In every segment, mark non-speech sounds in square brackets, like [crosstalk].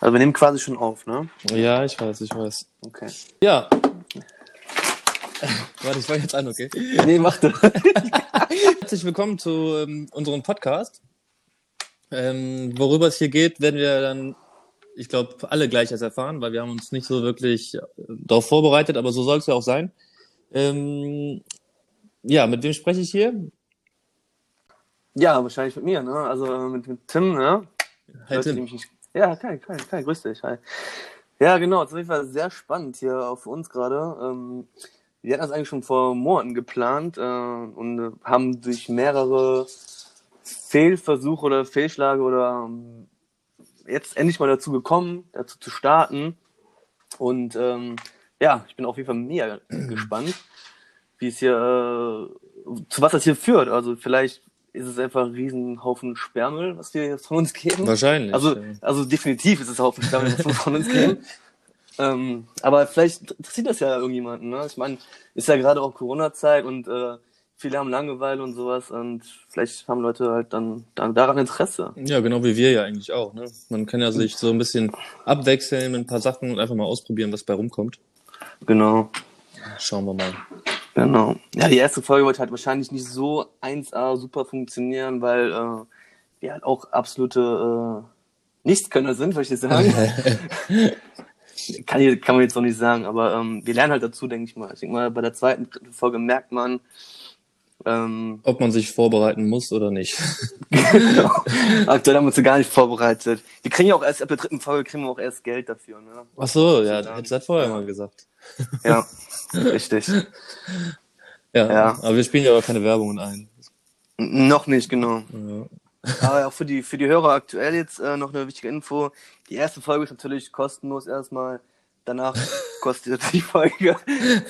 Also wir nehmen quasi schon auf, ne? Ja, ich weiß, ich weiß. Okay. Ja. [laughs] Warte, ich fange jetzt an, okay? Nee, mach du. [laughs] Herzlich willkommen zu ähm, unserem Podcast. Ähm, worüber es hier geht, werden wir dann, ich glaube, alle gleich erst erfahren, weil wir haben uns nicht so wirklich äh, darauf vorbereitet, aber so soll es ja auch sein. Ähm, ja, mit wem spreche ich hier? Ja, wahrscheinlich mit mir, ne? Also äh, mit, mit Tim, ne? Hi Leute, die Tim. mich nicht- Ja, Kai, Kai, Kai, grüß dich. Hi. Ja, genau, es ist auf jeden Fall sehr spannend hier auch für uns gerade. Ähm, wir hatten das eigentlich schon vor Monaten geplant äh, und haben durch mehrere Fehlversuche oder Fehlschläge oder ähm, jetzt endlich mal dazu gekommen, dazu zu starten. Und ähm, ja, ich bin auf jeden Fall mega [clears throat] gespannt, wie es hier, äh, zu was das hier führt. Also vielleicht ist es einfach ein Riesenhaufen Sperrmüll, was wir jetzt von uns geben. Wahrscheinlich. Also, ja. also definitiv ist es ein Haufen Sperrmüll, was wir von uns geben. [laughs] Ähm, aber vielleicht interessiert das ja irgendjemanden. Ne? Ich meine, ist ja gerade auch Corona-Zeit und äh, viele haben Langeweile und sowas und vielleicht haben Leute halt dann, dann daran Interesse. Ja, genau wie wir ja eigentlich auch. Ne? Man kann ja sich so ein bisschen abwechseln mit ein paar Sachen und einfach mal ausprobieren, was bei rumkommt. Genau. Schauen wir mal. Genau. Ja, die erste Folge wird halt wahrscheinlich nicht so 1A super funktionieren, weil äh, wir halt auch absolute äh, Nichtskönner sind, würde ich jetzt sagen. [laughs] kann, ich- kann man jetzt noch nicht sagen, aber ähm, wir lernen halt dazu, denke ich mal. Ich denke mal, bei der zweiten dritten Folge merkt man, ähm, Ob man sich vorbereiten muss oder nicht. [laughs] genau. aktuell haben wir uns ja gar nicht vorbereitet. Wir kriegen ja auch erst ab der dritten Folge kriegen wir auch erst Geld dafür, ne? Ach so, ja, dann- hättest du das vorher mal gesagt. Ja, richtig. Ja, Ja. aber wir spielen ja auch keine Werbungen ein. Noch nicht, genau. Ja. Aber auch für die, für die Hörer aktuell jetzt äh, noch eine wichtige Info. Die erste Folge ist natürlich kostenlos erstmal. Danach kostet die Folge [laughs]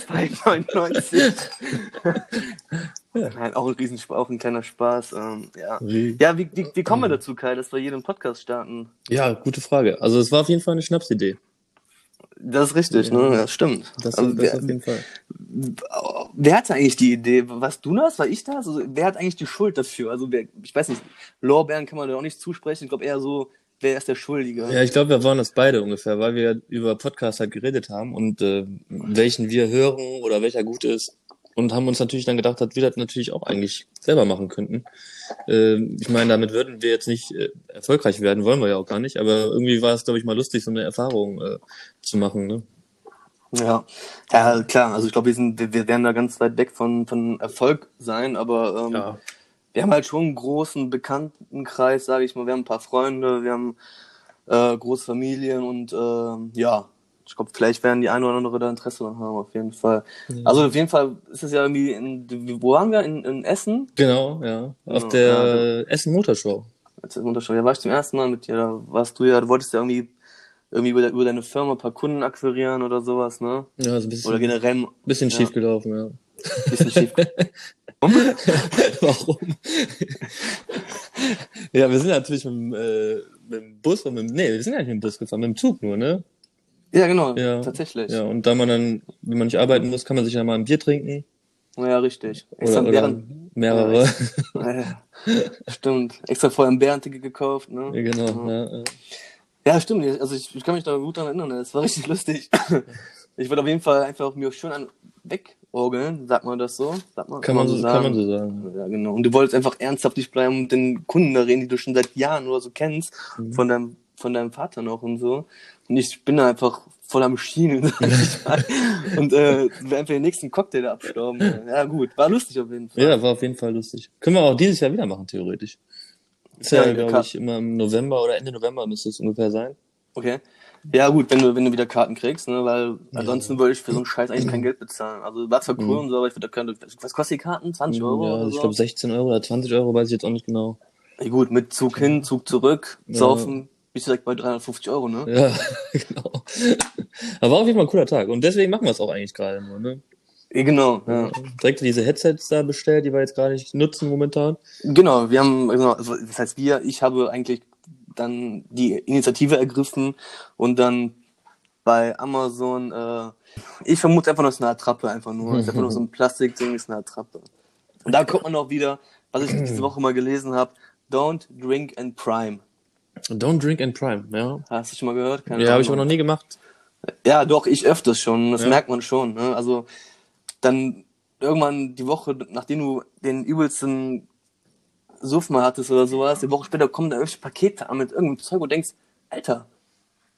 2,99. Nein, auch ein Riesenspaß, auch ein kleiner Spaß. Ähm, ja, Wie? ja wie, wie, wie kommen wir dazu, Kai, dass wir hier einen Podcast starten? ja, gute Frage. Also es war auf jeden Fall eine Schnapsidee. Das ist richtig, ne? Ja, stimmt. Das, also, das auf wer, jeden Fall. wer hatte eigentlich die Idee? Warst du das? War ich das? Also, wer hat eigentlich die Schuld dafür? Also, wer, ich weiß nicht, Lorbeeren kann man da auch nicht zusprechen. Ich glaube eher so, wer ist der Schuldige? Ja, ich glaube, wir waren das beide ungefähr, weil wir über Podcast halt geredet haben und äh, welchen wir hören oder welcher gut ist. Und haben uns natürlich dann gedacht, dass wir das natürlich auch eigentlich selber machen könnten. Äh, ich meine, damit würden wir jetzt nicht äh, erfolgreich werden, wollen wir ja auch gar nicht, aber irgendwie war es, glaube ich, mal lustig, so eine Erfahrung äh, zu machen. Ne? Ja, ja klar. Also ich glaube, wir sind, wir, wir werden da ganz weit weg von, von Erfolg sein, aber ähm, Ja. wir haben halt schon einen großen Bekanntenkreis, sage ich mal. Wir haben ein paar Freunde, wir haben äh, große Familien und ähm, ja, ich glaube, vielleicht werden die eine oder andere da Interesse dran haben, auf jeden Fall. Also auf jeden Fall ist es ja irgendwie in, wo waren wir? In, in Essen? Genau, ja. Auf Ja, der Essen Motorshow. Das Unterschied. Da war ich zum ersten Mal mit dir, da warst du ja, du wolltest ja irgendwie irgendwie über, über deine Firma ein paar Kunden akquirieren oder sowas, ne? Ja, so ein bisschen, Oder generell ein bisschen ja. schief gelaufen, ja. bisschen schief. [laughs] [laughs] Warum? ja, wir sind natürlich mit dem, äh, mit dem Bus und mit dem, nee, wir sind ja nicht mit dem Bus gefahren, mit dem Zug nur, ne? Ja, genau, Ja. tatsächlich. Ja, und da man dann, wenn man nicht arbeiten muss, kann man sich ja mal ein Bier trinken. Ja, richtig. Extra oder Bären, mehrere. ja, [laughs] stimmt. Extra vorher ein Bärenticket gekauft, ne? Ja, genau, ja, ja. Stimmt. Also ich, ich kann mich da gut dran erinnern. Es war richtig [laughs] lustig. Ich wollte auf jeden Fall einfach mir schön an wegorgeln, sagt man das so? Sagt man, Kann man so, kann man so sagen. Ja, genau. Und du wolltest einfach ernsthaft nicht bleiben und den Kunden da reden, die du schon seit Jahren oder so kennst, Mhm. von deinem, von deinem Vater noch und so. Und ich bin da einfach voll am Schienen, [laughs] sag ich mal. Und äh, will einfach den nächsten Cocktail da abstauben. [laughs] Ja, gut. War lustig auf jeden Fall. Ja, war auf jeden Fall lustig. Können wir auch dieses Jahr wieder machen, theoretisch. Ist ja, Ja, glaube ich, immer im November oder Ende November müsste es ungefähr sein. Okay. Ja, gut, wenn du, wenn du wieder Karten kriegst, ne, weil ansonsten würde ich für so einen Scheiß eigentlich kein Geld bezahlen. Also war zwar cool und so, aber ich würde da was kostet die Karten? 20 Euro? Mhm. ja, oder ich so? glaube 16 Euro oder 20 Euro, weiß ich jetzt auch nicht genau. Ja, gut, mit Zug hin, Zug zurück, Ja. saufen, bist direkt bei 350 Euro, ne? Ja, [laughs] genau. Aber war auf jeden Fall ein cooler Tag. Und deswegen machen wir es auch eigentlich gerade nur, ne? Genau, ja. Direkt diese Headsets da bestellt, die wir jetzt gerade nicht nutzen momentan. Genau, wir haben, genau, also das heißt wir, ich habe eigentlich dann die Initiative ergriffen und dann bei Amazon, äh, ich vermute einfach nur, es ist eine Attrappe, einfach nur. Es ist einfach nur so ein [laughs] Plastikding, ist eine Attrappe. Und da kommt man auch wieder, was ich [clears throat] diese Woche mal gelesen habe, don't drink and prime. Don't drink and prime, ja. Hast du schon mal gehört? Keine Ja, habe ich aber noch nie gemacht. Ja, doch, ich öfters schon. Das Ja. merkt man schon. Ne? Also dann irgendwann die Woche, nachdem du den übelsten Suff mal hattest oder sowas, die Woche später kommen da irgendwelche Pakete an mit irgendeinem Zeug und denkst, Alter,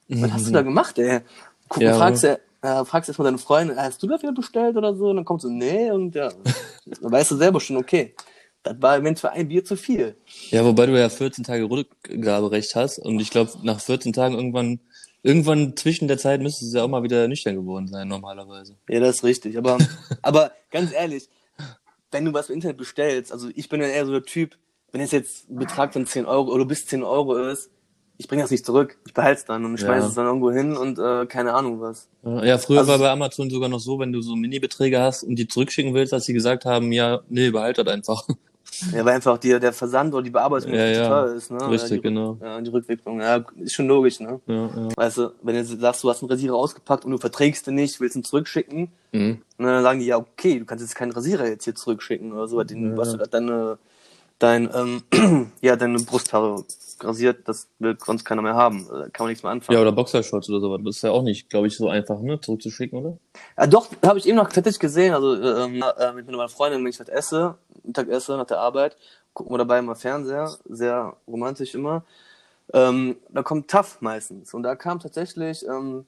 was hast du da gemacht, ey? Guck, Ja, fragst, ja, äh, fragst erstmal deine Freundin, hast du dafür bestellt oder so? Und dann kommt so, nee, und ja, [laughs] dann weißt du selber schon, okay, das war eventuell ein Bier zu viel. Ja, wobei du ja 14 Tage Rückgaberecht hast und ich glaube, nach 14 Tagen irgendwann, irgendwann zwischen der Zeit müsstest du ja auch mal wieder nüchtern geworden sein, normalerweise. Ja, das ist richtig. Aber, [laughs] aber ganz ehrlich, wenn du was im Internet bestellst, also ich bin ja eher so der Typ, wenn es jetzt ein Betrag von 10 Euro oder bis 10 Euro ist, ich bringe das nicht zurück. Ich behalte es dann und schmeiße Ja. es dann irgendwo hin und äh, keine Ahnung was. Ja, früher Also- war bei Amazon sogar noch so, wenn du so Mini-Beträge hast und die zurückschicken willst, dass sie gesagt haben, ja, nee, behalt das einfach. Ja, weil einfach die, der Versand oder die Bearbeitung Ja, ja. teuer ist. Ne? Richtig, die, genau. Ja, die Rückwicklung. Ja, ist schon logisch, ne? Ja, ja. Weißt du, wenn du sagst, du hast einen Rasierer ausgepackt und du verträgst den nicht, willst ihn zurückschicken, Mhm. Und dann sagen die, ja, okay, du kannst jetzt keinen Rasierer jetzt hier zurückschicken oder so, weil den, Ja. was du da deine, dein, ähm, [clears throat] ja, deine Brusthaare rasiert, das will sonst keiner mehr haben. Da kann man nichts mehr anfangen. Ja, oder Boxershorts oder sowas. Das ist ja auch nicht, glaube ich, so einfach, ne, zurückzuschicken, oder? Ja, doch, habe ich eben noch tatsächlich gesehen. Also ähm, äh, mit meiner Freundin, wenn ich halt esse, Mittag esse nach der Arbeit, gucken wir dabei mal Fernseher, sehr romantisch immer. Ähm, da kommt TAF meistens. Und da kam tatsächlich, ähm,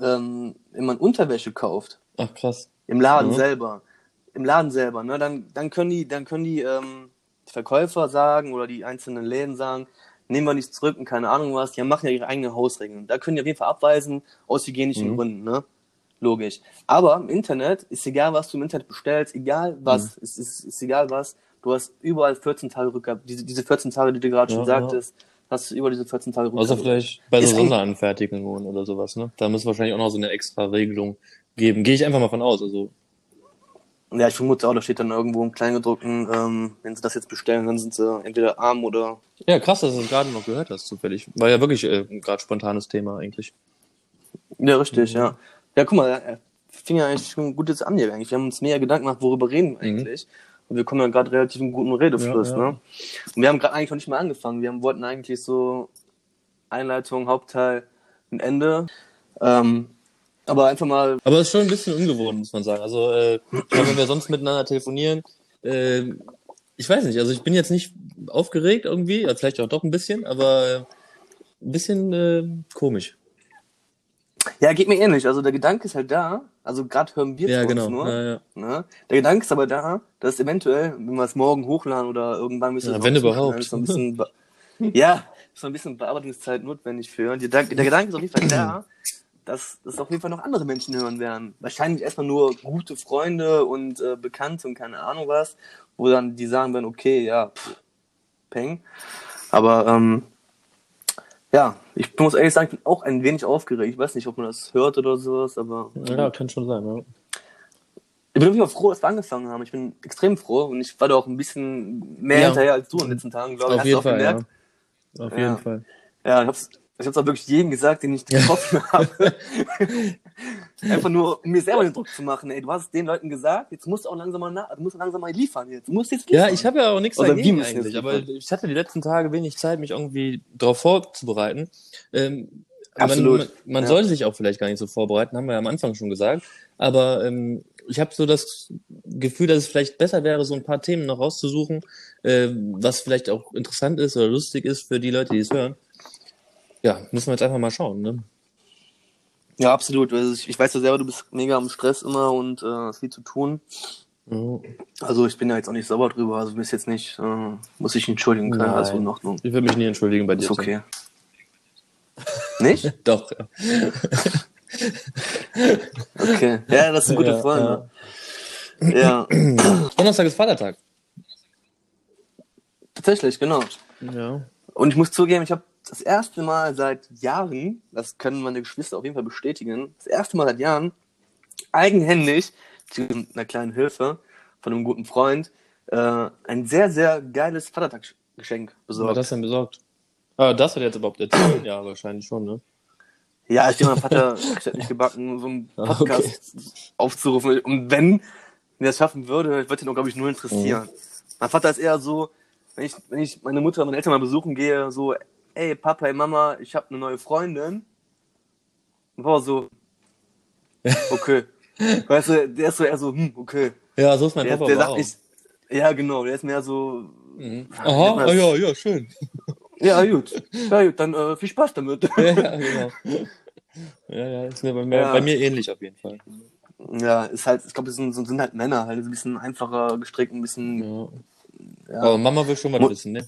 ähm, wenn man Unterwäsche kauft, Ach, krass. im Laden Mhm. selber, im Laden selber, ne, dann, dann können die, dann können die, ähm, die Verkäufer sagen oder die einzelnen Läden sagen, nehmen wir nicht zurück und keine Ahnung was, die machen ja ihre eigenen Hausregeln. Da können die auf jeden Fall abweisen, aus hygienischen Mhm. Gründen, ne? Logisch. Aber im Internet ist egal, was du im Internet bestellst, egal was, Mhm. ist, ist, ist egal was, du hast überall 14 Tage Rückgabe, diese, diese 14 Tage, die du gerade schon Ja, ja. sagtest, hast du über diese 14 Tage Rückgabe. Außer vielleicht bei so Sonderanfertigungen oder sowas, ne? Da muss wahrscheinlich auch noch so eine extra Regelung geben. Gehe ich einfach mal von aus. Also, Ja, ich vermute auch, da steht dann irgendwo im Kleingedruckten, ähm, wenn sie das jetzt bestellen, dann sind sie entweder arm oder ja, krass, dass du es gerade noch gehört hast, zufällig. War ja wirklich äh, ein gerade spontanes Thema eigentlich. Ja, richtig, ja. Ja, guck mal, er fing ja eigentlich schon gut jetzt an hier eigentlich. Wir haben uns mehr Gedanken gemacht, worüber reden wir eigentlich. Und wir kommen ja gerade relativ in guten Redefluss, Ja, ja. ne? Und wir haben gerade eigentlich noch nicht mal angefangen. Wir haben, wollten eigentlich so Einleitung, Hauptteil und Ende. Ähm, aber einfach mal, Aber es ist schon ein bisschen ungewohnt, muss man sagen. Also, äh, ich glaub, wenn wir sonst miteinander telefonieren, äh, ich weiß nicht, also ich bin jetzt nicht aufgeregt irgendwie, vielleicht auch doch ein bisschen, aber äh, ein bisschen äh, komisch. ja, geht mir ähnlich. Also der Gedanke ist halt da. Also gerade hören wir Ja, genau. nur. Ja, ja. Ne? Der Gedanke ist aber da, dass eventuell, wenn wir es morgen hochladen oder irgendwann müssen Ja, wenn überhaupt. ist so ein bisschen, [laughs] ja, ist so ein bisschen Bearbeitungszeit notwendig für. Und der, Gedanke- der Gedanke ist auf jeden Fall da, dass das auf jeden Fall noch andere Menschen hören werden. Wahrscheinlich erstmal nur gute Freunde und äh, Bekannte und keine Ahnung was, wo dann die sagen werden, okay, ja, pff, Peng. Aber ähm, ja, ich muss ehrlich sagen, ich bin auch ein wenig aufgeregt. Ich weiß nicht, ob man das hört oder sowas, aber Ja, kann schon sein, ja. ich bin auf jeden Fall froh, dass wir angefangen haben. Ich bin extrem froh und ich war da auch ein bisschen mehr Ja. hinterher als du in den letzten Tagen, glaube ich. Auf Hast jeden Fall, ja. Auf jeden Fall. Ja, ich hab's, ich hab's auch wirklich jedem gesagt, den ich getroffen [laughs] habe. Einfach nur, um mir selber den Druck zu machen. Ey, du hast es den Leuten gesagt, jetzt musst du auch langsam mal, nach, du musst langsam mal liefern jetzt. Du musst jetzt liefern. Ja, ich habe ja auch nichts Oder dagegen eigentlich, aber ich hatte die letzten Tage wenig Zeit, mich irgendwie darauf vorzubereiten. Ähm, Absolut. Man, man, man Ja. sollte sich auch vielleicht gar nicht so vorbereiten, haben wir ja am Anfang schon gesagt. Aber ähm, ich habe so das Gefühl, dass es vielleicht besser wäre, so ein paar Themen noch rauszusuchen, äh, was vielleicht auch interessant ist oder lustig ist für die Leute, die es hören. Ja, müssen wir jetzt einfach mal schauen. Ne? Ja, absolut. Also ich, ich weiß ja selber, du bist mega am Stress immer und äh, hast viel zu tun. Ja. Also ich bin da jetzt auch nicht sauber drüber. Also bis jetzt nicht, äh, muss ich entschuldigen können. Nein. Also in Ordnung. Ich würde mich nie entschuldigen bei dir. Ist okay. Nicht? [laughs] Doch, ja. [laughs] Okay. Ja, das sind gute Ja, Freunde. Ja. [clears throat] Donnerstag ist Vatertag. tatsächlich, genau. Ja. Und ich muss zugeben, ich habe das erste Mal seit Jahren, das können meine Geschwister auf jeden Fall bestätigen, das erste Mal seit Jahren eigenhändig, mit einer kleinen Hilfe von einem guten Freund, äh, ein sehr, sehr geiles Vatertagsgeschenk Was hat besorgt. das denn besorgt? Ah, das hat er jetzt überhaupt erzählt? [clears throat] Ja, wahrscheinlich schon, ne? Ja, ich denke, mein Vater ich hätte nicht gebacken, so einen Ah, Podcast aufzurufen. Und wenn er das schaffen würde, würde ihn auch, glaube ich, nur interessieren. Mhm. Mein Vater ist eher so, wenn ich, wenn ich meine Mutter, meine Eltern mal besuchen gehe, so ey, Papa, ey, Mama, ich habe eine neue Freundin. War so, [laughs] okay. weißt du, der ist so eher so, hm, okay. Ja, so ist mein Der, Papa der sagt nicht, ja, genau, der ist mehr so, Mhm. Ja, Aha, ah, ja, ja, schön. ja, gut, ja, gut, dann äh, viel Spaß damit. ja, [laughs] ja, genau. Ja, ja, ist mir bei, mir Ja. bei mir ähnlich auf jeden Fall. ja, ist halt, ich glaube, das sind, sind halt Männer, halt, ein bisschen einfacher gestrickt, ein bisschen, Ja. ja. Aber Mama will schon Mu- wissen, ne?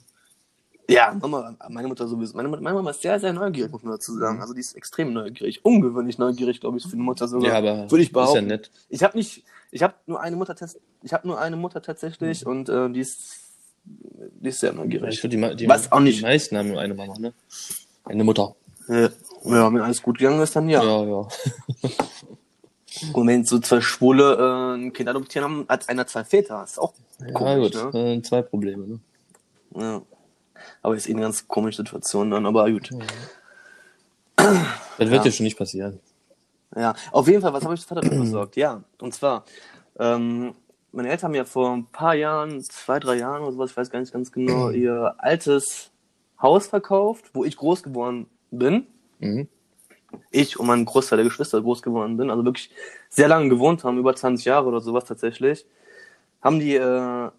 Ja, Mama, meine Mutter sowieso. Meine, meine Mama ist sehr, sehr neugierig, muss man dazu sagen. Also die ist extrem neugierig. Ungewöhnlich neugierig, glaube ich, für eine Mutter sogar. Ja, aber Würde ich ist ja behaupten. nett. Ich habe nicht, ich habe nur eine Mutter, ich habe nur eine Mutter tatsächlich und äh, die ist, die ist sehr Ich neugierig. finde, die, die, Was auch nicht- die meisten haben nur eine Mama, ne? Eine Mutter. Ja, wenn alles gut gegangen ist, dann ja. Ja, ja. [laughs] Und wenn so zwei Schwule äh, ein Kind adoptieren haben, hat einer zwei Väter. Ist auch Ja, komisch, gut. ne? Äh, zwei Probleme, ne? Ja. Aber ist eh eine ganz komische Situation dann, aber gut. [clears throat] Das wird Ja. dir schon nicht passieren. Ja, auf jeden Fall, was habe ich Vater besorgt? Ja, und zwar, ähm, meine Eltern haben ja vor ein paar Jahren, zwei, drei Jahren oder sowas, ich weiß gar nicht ganz genau, ihr altes Haus verkauft, wo ich groß geworden bin. Mhm. Ich und mein Großteil der Geschwister groß geworden bin, also wirklich sehr lange gewohnt haben, über 20 Jahre oder sowas tatsächlich, haben die äh,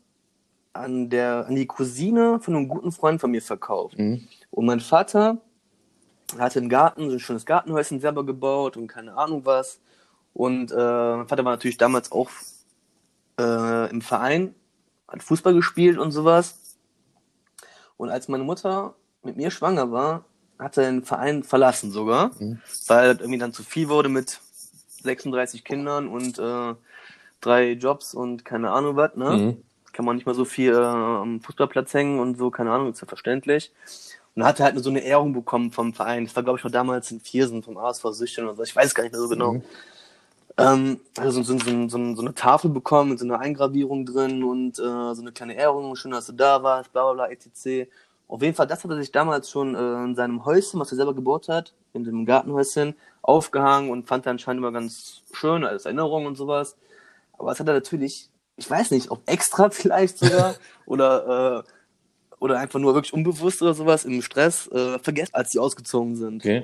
an der an die Cousine von einem guten Freund von mir verkauft. Mhm. Und mein Vater hatte einen Garten, so ein schönes Gartenhäuschen selber gebaut und keine Ahnung was. Und äh, mein Vater war natürlich damals auch äh, im Verein, hat Fußball gespielt und sowas. Und als meine Mutter mit mir schwanger war, hat er den Verein verlassen sogar, Mhm. weil das irgendwie dann zu viel wurde mit 36 Kindern und äh, drei Jobs und keine Ahnung was, ne? Mhm. Kann man nicht mal so viel äh, am Fußballplatz hängen und so, keine Ahnung, ist ja verständlich. Und dann hat er halt so eine Ehrung bekommen vom Verein. Das war, glaube ich, noch damals in Viersen vom ASV Süchteln oder so. Ich weiß gar nicht mehr so genau. Mhm. Ähm, also so, so, so, so, eine Tafel bekommen mit so einer Eingravierung drin und äh, so eine kleine Ehrung. Schön, dass du da warst, bla bla bla, etc. Auf jeden Fall, das hat er sich damals schon äh, in seinem Häuschen, was er selber gebaut hat, in dem Gartenhäuschen, aufgehangen und fand er anscheinend immer ganz schön als Erinnerung und sowas. Aber das hat er natürlich, ich weiß nicht, ob extra [laughs] vielleicht sogar oder, äh, oder einfach nur wirklich unbewusst oder sowas im Stress äh, vergessen, als die ausgezogen sind. Okay.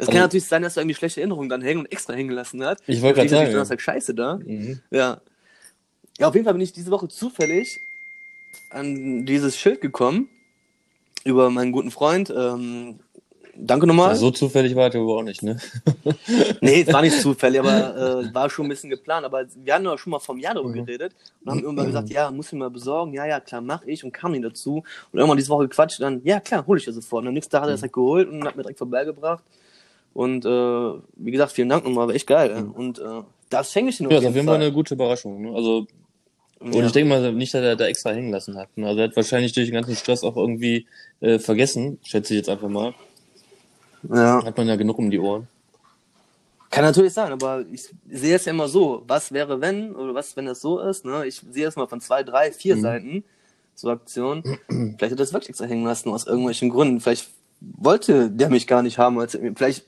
Es Also- kann natürlich sein, dass er irgendwie schlechte Erinnerungen dann hängen und extra hängen gelassen hat. Ich wollte gerade steht natürlich sagen. Donnerstag Scheiße da. Mhm. Ja. Ja, auf jeden Fall bin ich diese Woche zufällig an dieses Schild gekommen über meinen guten Freund. Ähm, danke nochmal. So zufällig war aber auch nicht, ne? [laughs] Nee, es war nicht zufällig, aber [laughs] äh, war schon ein bisschen geplant. Aber wir hatten ja schon mal vom Jahr darüber Mhm. geredet und haben irgendwann gesagt, ja, muss ich mal besorgen. Ja, ja, klar, mach ich und kam nie dazu. Und irgendwann diese Woche gequatscht, dann, ja, klar, hole ich das sofort. Und am nächsten Tag hat er es halt geholt und hat mir direkt vorbeigebracht. Und äh, wie gesagt, vielen Dank nochmal, war echt geil. Und äh, das schenke ich Mhm. Ja, auf jeden Fall eine gute Überraschung. Ne? Also, und Ja. ich denke mal nicht, dass er da extra hängen lassen hat. Ne? Also er hat wahrscheinlich durch den ganzen Stress auch irgendwie äh, vergessen, schätze ich jetzt einfach mal. Ja. Hat man ja genug um die Ohren. Kann natürlich sein, aber ich sehe es ja immer so. Was wäre, wenn, oder was, wenn das so ist, ne? Ich sehe es mal von zwei, drei, vier Mhm. Seiten zur Aktion. Vielleicht hat er das wirklich extra hängen lassen, aus irgendwelchen Gründen. Vielleicht wollte der mich gar nicht haben, als vielleicht,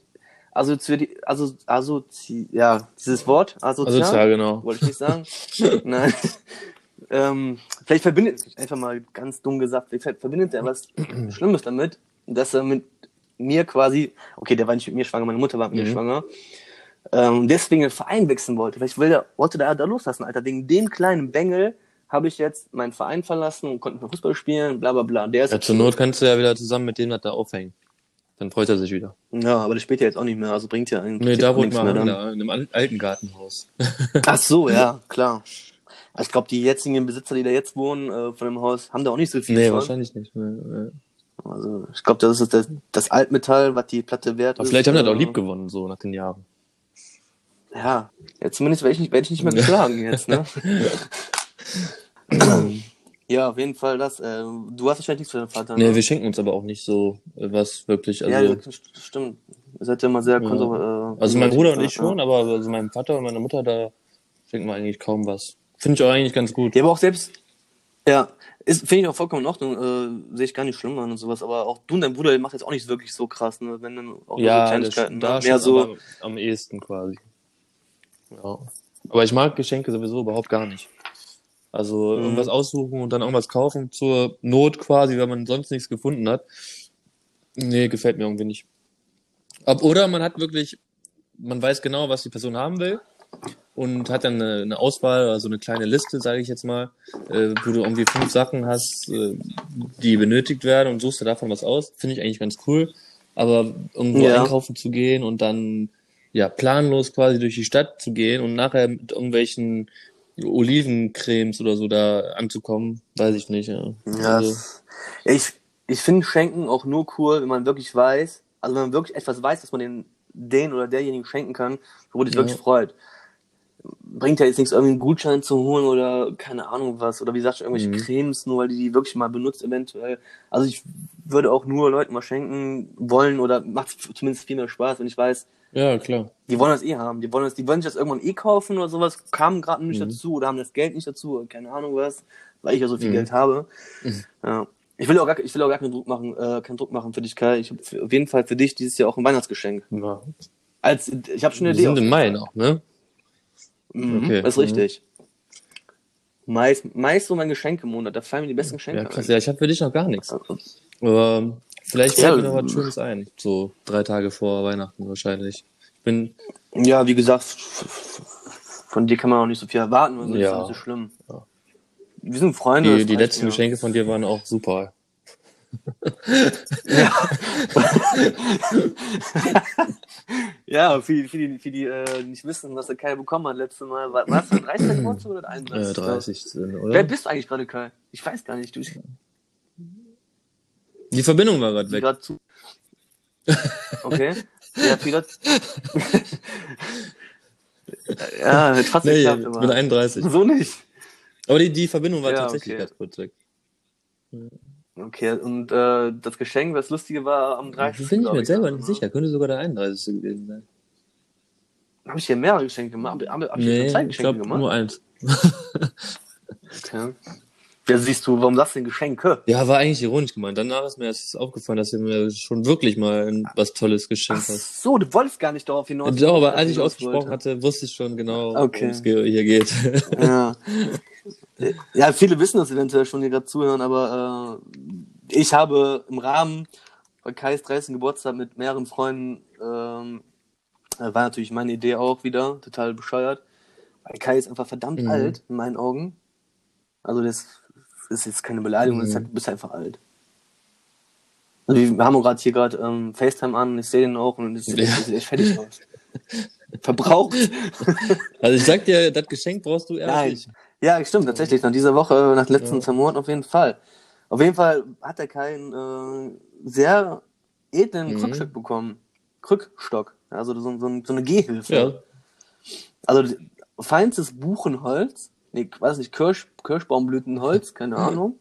also, also, also, ja, dieses Wort, asozial, Asozial, genau. wollte ich nicht sagen. [laughs] Nein. ähm, vielleicht verbindet, einfach mal ganz dumm gesagt, vielleicht verbindet er was [clears throat] Schlimmes damit, dass er mit mir quasi, okay, der war nicht mit mir schwanger, meine Mutter war mit mir Mhm. schwanger, ähm, deswegen den Verein wechseln wollte. Vielleicht will der, wollte der da loslassen, Alter. Wegen dem kleinen Bengel habe ich jetzt meinen Verein verlassen und konnte mehr Fußball spielen, bla bla bla. Der ist Ja, zur Not kannst du ja wieder zusammen mit dem da aufhängen. Dann freut er sich wieder. ja, aber das spielt ja jetzt auch nicht mehr, also bringt ja eigentlich Nee, da wohnt man mehr in einem al- alten Gartenhaus. [laughs] Ach so, ja, klar. Also Ich glaube, die jetzigen Besitzer, die da jetzt wohnen, äh, von dem Haus, haben da auch nicht so viel Nee, von. wahrscheinlich nicht. Nee. Also, ich glaube, das ist das, das Altmetall, was die Platte wert Aber ist. vielleicht haben die das auch äh, lieb gewonnen, so nach den Jahren. Ja, ja zumindest werde ich, nicht, werd ich nicht mehr geschlagen jetzt, ne? [laughs] ja, auf jeden Fall das. Äh, du hast wahrscheinlich nichts für deinen Vater, Nee, ne? wir schenken uns aber auch nicht so äh, was wirklich. Also, ja, das stimmt. Ihr seid ja immer sehr Ja. konservativ. Also mein Bruder und ich ja. schon, aber also meinem Vater und meiner Mutter, da schenken wir eigentlich kaum was. Finde ich auch eigentlich ganz gut. Ja, aber auch selbst, ja, ist finde ich auch vollkommen in Ordnung, äh, sehe ich gar nicht schlimm an und sowas, aber auch du und dein Bruder, macht jetzt auch nicht wirklich so krass, ne, wenn dann auch nur so Ja, das, Kleinigkeiten, da ne? mehr so, am ehesten quasi. Ja. Aber ich mag Geschenke sowieso überhaupt gar nicht. Also Mhm. irgendwas aussuchen und dann irgendwas kaufen zur Not quasi, wenn man sonst nichts gefunden hat. Nee, gefällt mir irgendwie nicht. Ob, oder man hat wirklich, man weiß genau, was die Person haben will und hat dann eine, eine Auswahl, also eine kleine Liste, sage ich jetzt mal, äh, wo du irgendwie fünf Sachen hast, äh, die benötigt werden und suchst dir davon was aus. Finde ich eigentlich ganz cool. Aber irgendwo Ja. einkaufen zu gehen und dann ja planlos quasi durch die Stadt zu gehen und nachher mit irgendwelchen Olivencremes oder so da anzukommen, weiß ich nicht. Ja. Ja, Also, ich, ich finde Schenken auch nur cool, wenn man wirklich weiß, also wenn man wirklich etwas weiß, dass man den, den oder derjenigen schenken kann, wo dich Ja. wirklich freut. Bringt ja jetzt nichts, irgendwie einen Gutschein zu holen oder keine Ahnung was, oder wie gesagt, irgendwelche Mhm. Cremes, nur weil die die wirklich mal benutzt eventuell. Also ich würde auch nur Leuten mal schenken wollen oder macht zumindest viel mehr Spaß, wenn ich weiß, ja, klar. die wollen das eh haben. Die wollen das, die wollen sich das irgendwann eh kaufen oder sowas, kamen gerade nicht Mhm. dazu oder haben das Geld nicht dazu, oder keine Ahnung was, weil ich ja so viel Mhm. Geld habe. Mhm. Ja. Ich will auch gar, ich will auch gar keinen Druck machen, äh, keinen Druck machen für dich, Kai. Ich habe auf jeden Fall für dich dieses Jahr auch ein Weihnachtsgeschenk. Ja. Als ich habe schon Wir eine Idee. sind im auf- Mai noch, ne? Mhm, Okay. Das ist Mhm. richtig. Mai ist, Mai ist so mein Geschenkemonat, da fallen mir die besten Geschenke Ja, krass. ein. Ja, ich habe für dich noch gar nichts. Also, Aber vielleicht Ja, fällt mir noch was ähm, Schönes ein. So drei Tage vor Weihnachten wahrscheinlich. Ich bin, Ja, wie gesagt, von dir kann man auch nicht so viel erwarten, also das Ja. ist nicht so schlimm. Ja. Wir sind Freunde. die, die letzten mir. Geschenke von dir waren auch super. Ja. [laughs] ja, für die, für die, für die äh, nicht wissen, was der Kai bekommen hat letztes Mal. War, war es der 30. Geburtstag oder der 31. Äh, 30, Wer oder? bist du eigentlich gerade, Kai? Ich weiß gar nicht. Du bist Die Verbindung war gerade weg. gerade zu. Okay. Ja, viele. [laughs] ja, hat fast Nee, geklappt, ich bin 31. So nicht. Aber die, die Verbindung war Ja, tatsächlich okay. ganz kurz weg. Okay, und äh, das Geschenk, das Lustige war am 30. Bin ich glaub mir selber nicht sicher. Könnte sogar der 31. gewesen sein. Habe ich dir mehrere Geschenke gemacht? Habe hab ich dir schon zwei Nee, ich Geschenke glaube gemacht? nur eins. Okay. Ja, siehst du, warum sagst du denn Geschenke? Ja, war eigentlich ironisch gemeint. Danach ist mir erst aufgefallen, dass du mir schon wirklich mal ein, was Tolles Ach geschenkt hast. so, du wolltest gar nicht darauf hinaus. Doch, aber was als ich ausgesprochen wollte. hatte, wusste ich schon genau, Okay. worum es hier geht. Ja. [laughs] ja, viele wissen das eventuell schon, die gerade zuhören, aber äh, ich habe im Rahmen von Kais 30. Geburtstag mit mehreren Freunden, ähm, äh, war natürlich meine Idee auch wieder, total bescheuert, weil Kai ist einfach verdammt Mhm. alt, in meinen Augen. Also das ist jetzt keine Beleidigung, das ist Mhm. halt, du bist einfach alt. Also wir haben gerade hier gerade ähm, FaceTime an, ich sehe den auch und es sieht Ja. echt- fertig aus. [laughs] Verbraucht. Also ich sag dir, das Geschenk brauchst du erst Nein. Ja, stimmt, tatsächlich. Nach dieser Woche, nach den letzten Ja. zwei Monaten auf jeden Fall. Auf jeden Fall hat er keinen äh, sehr edlen Mhm. Krückstock bekommen. Krückstock. Also so, so, so eine Gehhilfe. Ja. Also feinstes Buchenholz. Nee, ich weiß nicht, Kirsch, Kirschbaumblütenholz, [laughs] keine Mhm. Ahnung.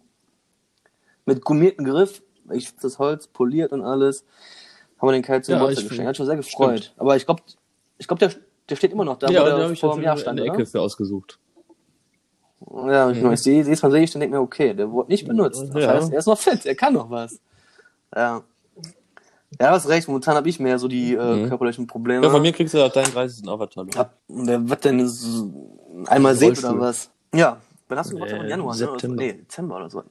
Mit gummierten Griff. Ich das Holz poliert und alles. Haben wir den Kai zum Ja, Geburtstag geschenkt. Hat schon sehr gefreut. stimmt. Aber ich glaube, ich glaube, der, der steht immer noch da, ja, wo der vor einem dafür Jahr eine stand, Ecke oder? für ausgesucht. Ja, ich Mhm. mhm. ich sehe, jedes Mal sehe ich, dann denke ich mir, okay, der wurde nicht benutzt. Das Ja. heißt, er ist noch fit, er kann noch was. Ja. Ja, du hast recht, momentan habe ich mehr so die äh, Mhm. körperlichen Probleme. Ja, von mir kriegst du auf deinen 30. auch was Tolles. Hab, wer wird denn so einmal sehen oder was? Ja, wann hast du Geburtstag? Äh, Im Januar, September. ne? Oder so? Nee, Dezember oder so.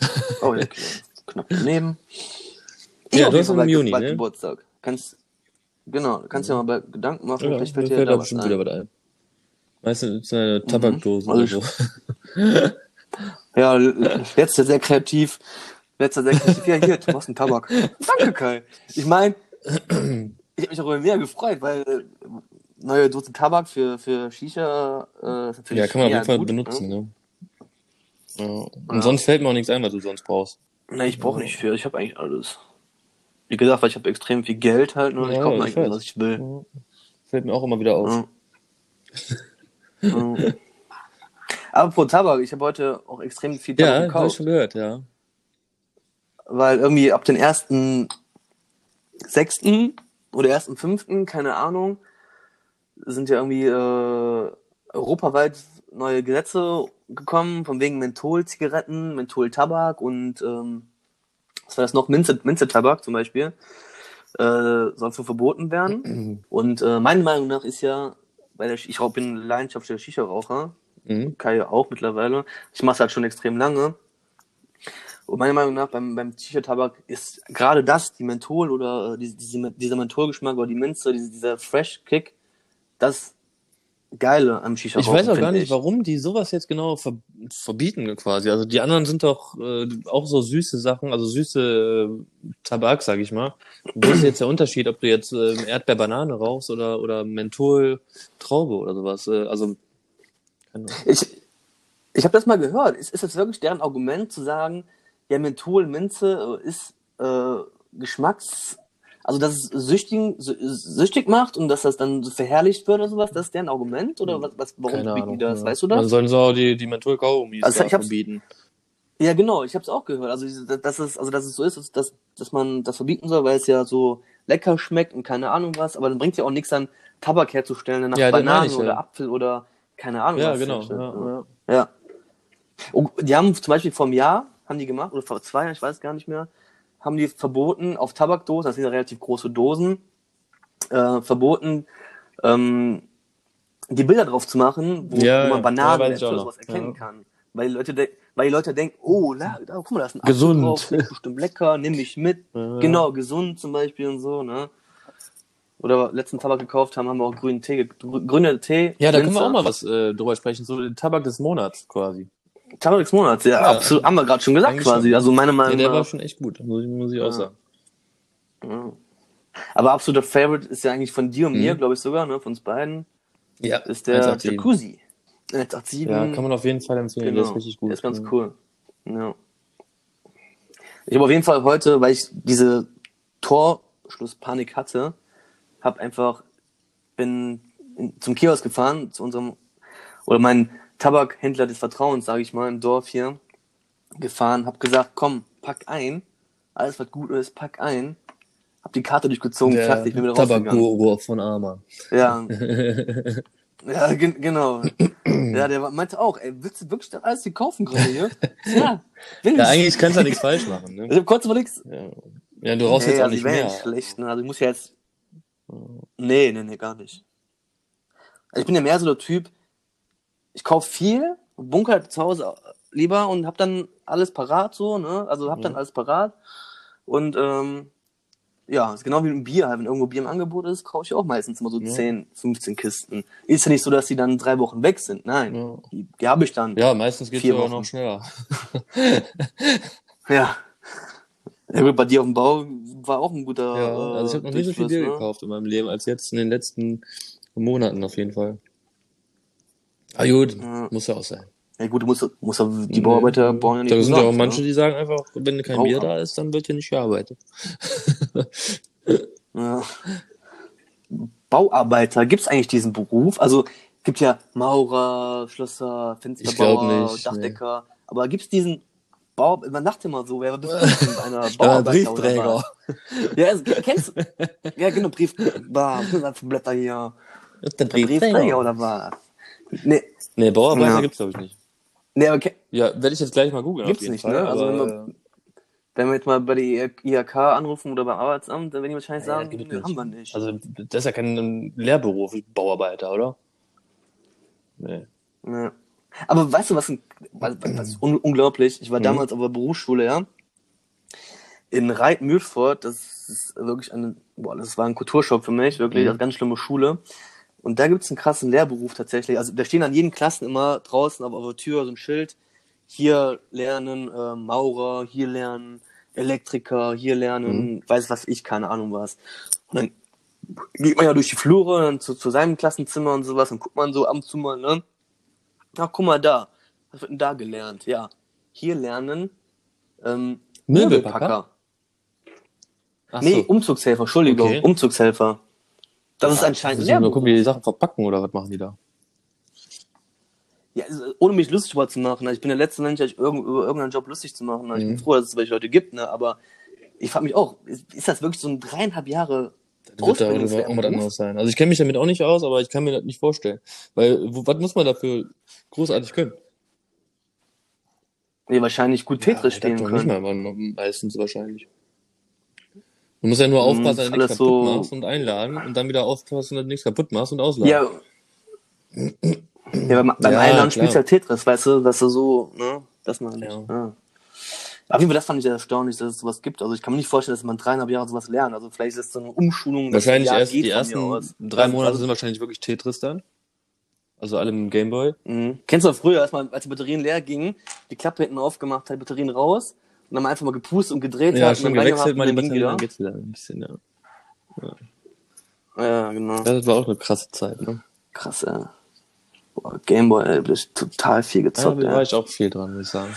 [laughs] Oh, ja, okay. knapp daneben. Ja, hab du hast im Juni, bald ne? Geburtstag. Kannst, genau, kannst dir mal bald Gedanken machen, Ja, vielleicht fällt dir da was ein. wieder was ein. Meistens eine Tabakdose Also oder so. [laughs] Ja, jetzt sehr kreativ. Letzter sehr kreativ. Ja, hier, du hast einen Tabak. Danke, Kai. Ich meine, ich habe mich darüber mehr gefreut, weil äh, neue Dose Tabak für, für Shisha äh, natürlich Ja, kann man auf jeden Fall gut, benutzen, Ne? ne? Ja. Und Ja. sonst fällt mir auch nichts ein, was du sonst brauchst. Ne, ich brauche nicht viel. Ich habe eigentlich alles. Wie gesagt, weil ich habe extrem viel Geld halt und ich Ja, kaufe ich eigentlich, weiß. was ich will. Fällt mir auch immer wieder auf. [laughs] Ja. ja. Aber pro Tabak, ich habe heute auch extrem viel Ja, Tabak habe ich gekauft. schon gehört, ja. weil irgendwie ab den ersten sechsten oder ersten fünften, keine Ahnung, sind ja irgendwie äh, europaweit neue Gesetze gekommen, von wegen Menthol-Zigaretten, Menthol-Tabak und ähm, was war das noch? Minze, Minze-Tabak zum Beispiel, äh, soll so verboten werden. [clears throat] Und äh, meiner Meinung nach ist ja, weil ich rauch- bin leidenschaftlicher Shisha-Raucher, Mhm. Kai auch mittlerweile. Ich mache es halt schon extrem lange. Und meiner Meinung nach beim, beim T-Shirt-Tabak ist gerade das, die Menthol oder äh, diese, diese, dieser Mentholgeschmack oder die Minze, diese, dieser Fresh-Kick, das Geile am shisha Ich weiß auch gar nicht, warum die sowas jetzt genau ver verbieten quasi. Also die anderen sind doch äh, auch so süße Sachen, also süße äh, Tabak, sag ich mal. Wo ist jetzt der Unterschied, ob du jetzt äh, Erdbeer-Banane rauchst oder, oder Menthol-Traube oder sowas? Äh, also. Ich, ich habe das mal gehört. Ist, ist das wirklich deren Argument zu sagen, ja, Menthol, Minze äh, ist äh, Geschmacks... Also, dass es süchtig, sü- süchtig macht und dass das dann so verherrlicht wird oder sowas, das ist deren Argument? Oder was, was, warum Keine verbieten die Ahnung. das? ja. Weißt du das? sollen so auch die, die Menthol-Kaugummis Also, verbieten. Ja, genau, ich habe es auch gehört. Also, dass es, also, dass es so ist, dass- dass, man das verbieten soll, weil es ja so lecker schmeckt und keine Ahnung was, aber dann bringt ja auch nichts an, Tabak herzustellen, nach Ja, den meine Banane ich, oder ja. Apfel oder keine Ahnung Ja, was genau. herstellt. Ja, ja. Ja. Und die haben zum Beispiel vor einem Jahr, haben die gemacht, oder vor zwei Jahren, ich weiß gar nicht mehr, haben die verboten, auf Tabakdosen, das sind ja relativ große Dosen, äh, verboten, ähm, die Bilder drauf zu machen, wo, Ja, wo man Bananen Ja, oder sowas erkennen Ja. kann. Weil die Leute, weil die Leute denken, oh, la, da, guck mal, da ist ein Apfel Gesund. drauf, bestimmt lecker, nimm ich mit. Ja. Genau, gesund zum Beispiel und so, ne? Oder letzten Tabak gekauft haben, haben wir auch grünen Tee, grüner Tee. Ja, da können wir auch mal was äh, drüber sprechen. So den Tabak des Monats quasi. Tabak des Monats, ja, Ja. absolut, haben wir gerade schon gesagt quasi. schon. Also meine Meinung der nach. war schon echt gut, muss ich, muss ich auch sagen. Ja. Aber absoluter Favorite ist ja eigentlich von dir und mir, Mhm. glaube ich sogar, ne, von uns beiden, Ja, ist der 187. Jacuzzi. 187. Ja, kann man auf jeden Fall empfehlen. Der ist richtig gut. Der ist ganz Ja. cool. Ja. Ich habe auf jeden Fall heute, weil ich diese Torschlusspanik hatte, habe einfach bin in, zum Kiosk gefahren, zu unserem oder mein Tabakhändler des Vertrauens, sage ich mal, im Dorf hier, gefahren, habe gesagt, komm, pack ein, alles was gut ist, pack ein, hab die Karte durchgezogen, Der fertig, bin wieder. Tabakguru von Arma. Ja, [laughs] ja, gen genau. Ja, der meinte auch, ey, willst du wirklich alles hier kaufen gerade hier? [laughs] Ja, will ich. Ja, eigentlich kannst du ja nichts falsch machen. Ne? Ich konnte aber nichts. Ja. ja, du rauchst jetzt auch also nicht mehr. nicht schlecht, ne? Also ich muss ja jetzt. Nee, nee, nee, gar nicht. Also ich bin ja mehr so der Typ, ich kaufe viel, bunker zu Hause lieber und hab dann alles parat so, ne? Also hab dann Mhm. alles parat. Und ähm, ja, ist genau wie dem Bier. Wenn irgendwo Bier im Angebot ist, kaufe ich auch meistens immer so Ja. 10, 15 Kisten. Ist ja nicht so, dass die dann drei Wochen weg sind. Nein. Ja. Die, die habe ich dann. Ja, meistens geht's Vier ja auch noch schneller. [laughs] Ja. Ja, gut, bei dir auf dem Bau war auch ein guter. Ja, also ich habe noch nie so viel Durchfluss, Bier ne? gekauft in meinem Leben als jetzt in den letzten Monaten auf jeden Fall. Ah gut, Ja. muss ja auch sein. Ja gut, du musst, musst ja, die Bauarbeiter bauen ja nicht Da sind ja auch manche, Ne? die sagen einfach, wenn kein. Bier da ist, dann wird hier nicht gearbeitet. [laughs] Ja. Bauarbeiter, gibt's eigentlich diesen Beruf? Also gibt ja Maurer, Schlosser, Fensterbauer, nicht, Dachdecker. Aber gibt's diesen Bau, man dachte immer so, wer bist du denn? Einer [laughs] Bauarbeiter Briefträger. [laughs] Ja, also, kennst du? Ja, genau, Brief, bah, Blätter hier. Der Der Briefträger oder was? Nee, Nee, Bauarbeiter Ja. gibt's glaube ich nicht. nee, aber ke- Ja, werde ich jetzt gleich mal googeln. Gibt's nicht, Fall, ne? Also wenn wir- wenn wir jetzt mal bei der IHK anrufen oder beim Arbeitsamt, dann werden die wahrscheinlich Ja, sagen, es nee, haben wir nicht. Also, das ist ja kein Lehrberuf, Bauarbeiter, oder? Nee. Ja. Aber weißt du, was, was, was un unglaublich? Ich war Mhm. damals auf der Berufsschule, ja. In Reit-Mühlfurt, das ist wirklich eine, boah, das war ein Kulturschock für mich, wirklich, Mhm. eine ganz schlimme Schule. Und da gibt's einen krassen Lehrberuf tatsächlich. Also da stehen an jeden Klassen immer draußen auf der Tür so ein Schild. Hier lernen äh, Maurer, hier lernen Elektriker, hier lernen, weiß was ich, keine Ahnung was. Und dann geht man ja durch die Flure dann zu, zu seinem Klassenzimmer und sowas und guckt man so ab und zu mal, ne? Ach, guck mal da. Was wird denn da gelernt? Ja. Hier lernen ähm, Möbelpacker? Möbelpacker. Ach Nee, so. Umzugshelfer, Entschuldigung, Okay. Umzugshelfer. Das ist anscheinend ein wir mal gucken, wie die Sachen verpacken oder was machen die da? Ja, also, ohne mich lustig zu machen. Also ich bin der letzte Mensch, sich irgend, über irgendeinen Job lustig zu machen. Also Ich bin Mhm. froh, dass es solche Leute gibt, ne? Aber ich frage mich auch, ist, ist das wirklich so ein dreieinhalb Jahre Das wird da auch was anderes sein. Also ich kenne mich damit auch nicht aus, aber ich kann mir das nicht vorstellen. Weil, wo, was muss man dafür großartig können? Nee, wahrscheinlich gut Tetris Ja, spielen können. Nicht mal, man- meistens wahrscheinlich. Du musst ja nur Mhm, aufpassen, dass du nichts kaputt so- machst und einladen und dann wieder aufpassen, dass du nichts kaputt machst und ausladen. Ja. Ja, beim, beim Ja, Einladen spielst du halt Tetris, weißt du, dass du so, ne, dass man Ja. ja. Auf jeden Fall, das fand ich sehr erstaunlich, dass es sowas gibt. Also ich kann mir nicht vorstellen, dass man dreieinhalb Jahre sowas lernt. Also vielleicht ist es so eine Umschulung. Wahrscheinlich erst die ersten drei Also- Monate sind wahrscheinlich wirklich Tetris dann. Also alle im Gameboy. Mhm. Kennst du noch früher, als, man, als die Batterien leer gingen, die Klappe hinten aufgemacht hat, Batterien raus und dann einfach mal gepustet und gedreht Ja, hat. schon und dann gewechselt, mal die dann Batterien, geht's wieder ein bisschen, ja. Ja, genau. Das war auch eine krasse Zeit, ne? Krass, ja. Boah, Gameboy, ey, das ist total viel Ja, gezockt, da ja. war ich auch viel dran, muss ich sagen.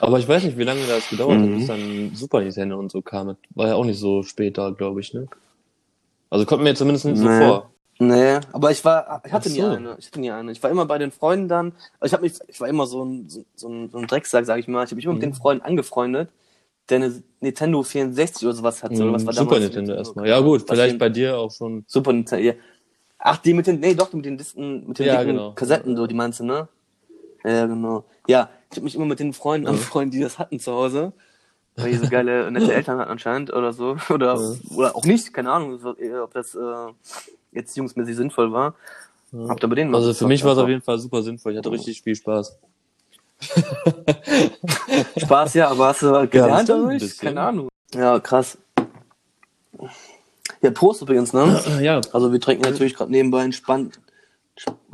Aber ich weiß nicht, wie lange das gedauert hat, Mhm. bis dann Super Nintendo und so kam. War ja auch nicht so spät da, glaube ich, ne? Also kommt mir zumindest nicht Nee. so vor. Nee, aber ich war, ich hatte Ach nie so. eine. Ich hatte nie eine. Ich war immer bei den Freunden dann. also Ich habe mich, ich war immer so ein, so, so ein, so ein Drecksack, sag ich mal. Ich habe mich immer mit Mhm. den Freunden angefreundet, der eine Nintendo 64 oder sowas hatte. Oder was war Super Nintendo Nintendo? erstmal. Ja gut, vielleicht bei dir auch schon. Super Nintendo. Ja. Ach, die mit den, nee, doch, mit den Disken, mit den Ja, dicken genau. Kassetten, so, die meinst du, ne? Ja, genau. Ja, ich habe mich immer mit den Freunden anfreundet, die das hatten zu Hause. Weil die so geile, nette [laughs] Eltern hatten anscheinend oder so. Oder, Ja. oder auch nicht, keine Ahnung, so, ob das äh, jetzt jungsmäßig sinnvoll war. Habt ihr bei denen Also für mich war es auf jeden Fall super sinnvoll. Ich hatte richtig viel Spaß. [laughs] Spaß, ja, aber hast du halt gelernt nicht? bisschen. Keine Ahnung. Ja, krass. Ja, Prost übrigens, ne? Ja, Also wir trinken natürlich gerade nebenbei ein spannend,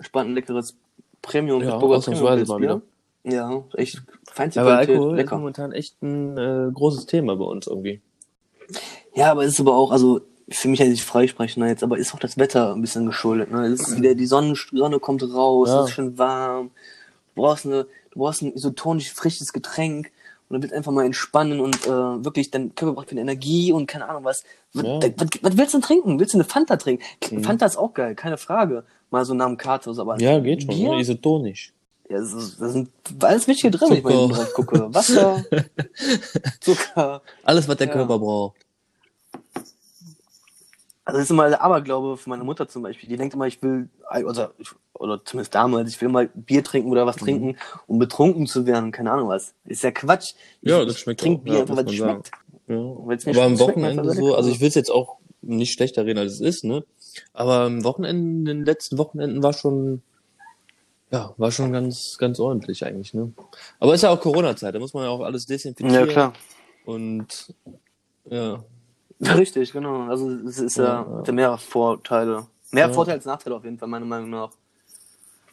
spannend leckeres Premium Ja, ausnahmsweise Premium. Ja, echt feinste aber Qualität, Alkohol ist lecker. momentan echt ein äh, großes Thema bei uns irgendwie. Ja, aber es ist aber auch, also für mich ja nicht freisprechen jetzt, aber ist auch das Wetter ein bisschen geschuldet. Ne? Es ist wieder, die Sonne, Sonne kommt raus, Ja. es ist schön warm. Du brauchst, eine, du brauchst ein isotonisch frisches Getränk und dann wird einfach mal entspannen und äh, wirklich, dein Körper braucht wieder Energie und keine Ahnung was. Was, Ja. was, was willst du denn trinken? Willst du eine Fanta trinken? Mhm. Fanta ist auch geil, keine Frage. Mal so nach dem Kater, so, aber Ja, geht schon. Bier? Ne? Isotonisch. Ja, es ist, da sind alles Wichtige drin, wenn ich mal Zucker. drauf gucke. Wasser, [laughs] Zucker. Alles, was der Ja. Körper braucht. Also das ist immer der Aberglaube von meiner Mutter zum Beispiel. Die denkt immer, ich will, also, ich, oder zumindest damals, ich will mal Bier trinken oder was Mhm. trinken, um betrunken zu werden. Keine Ahnung was. Ist ja Quatsch. Ich, Ja, das schmeckt trink auch, Bier ja, einfach, weil es schmeckt. Ja. Aber am schmeckt, Wochenende so, also ich will es jetzt auch nicht schlechter reden, als es ist, ne? Aber am Wochenende, in den letzten Wochenenden war schon, ja, war schon ganz, ganz ordentlich eigentlich, ne? Aber ist ja auch Corona-Zeit, da muss man ja auch alles desinfizieren. Ja, klar. Und, ja. Richtig, genau. Also es ist ja, Ja, ja. ja mehrere Vorteile. Mehr Ja. Vorteile als Nachteile auf jeden Fall, meiner Meinung nach.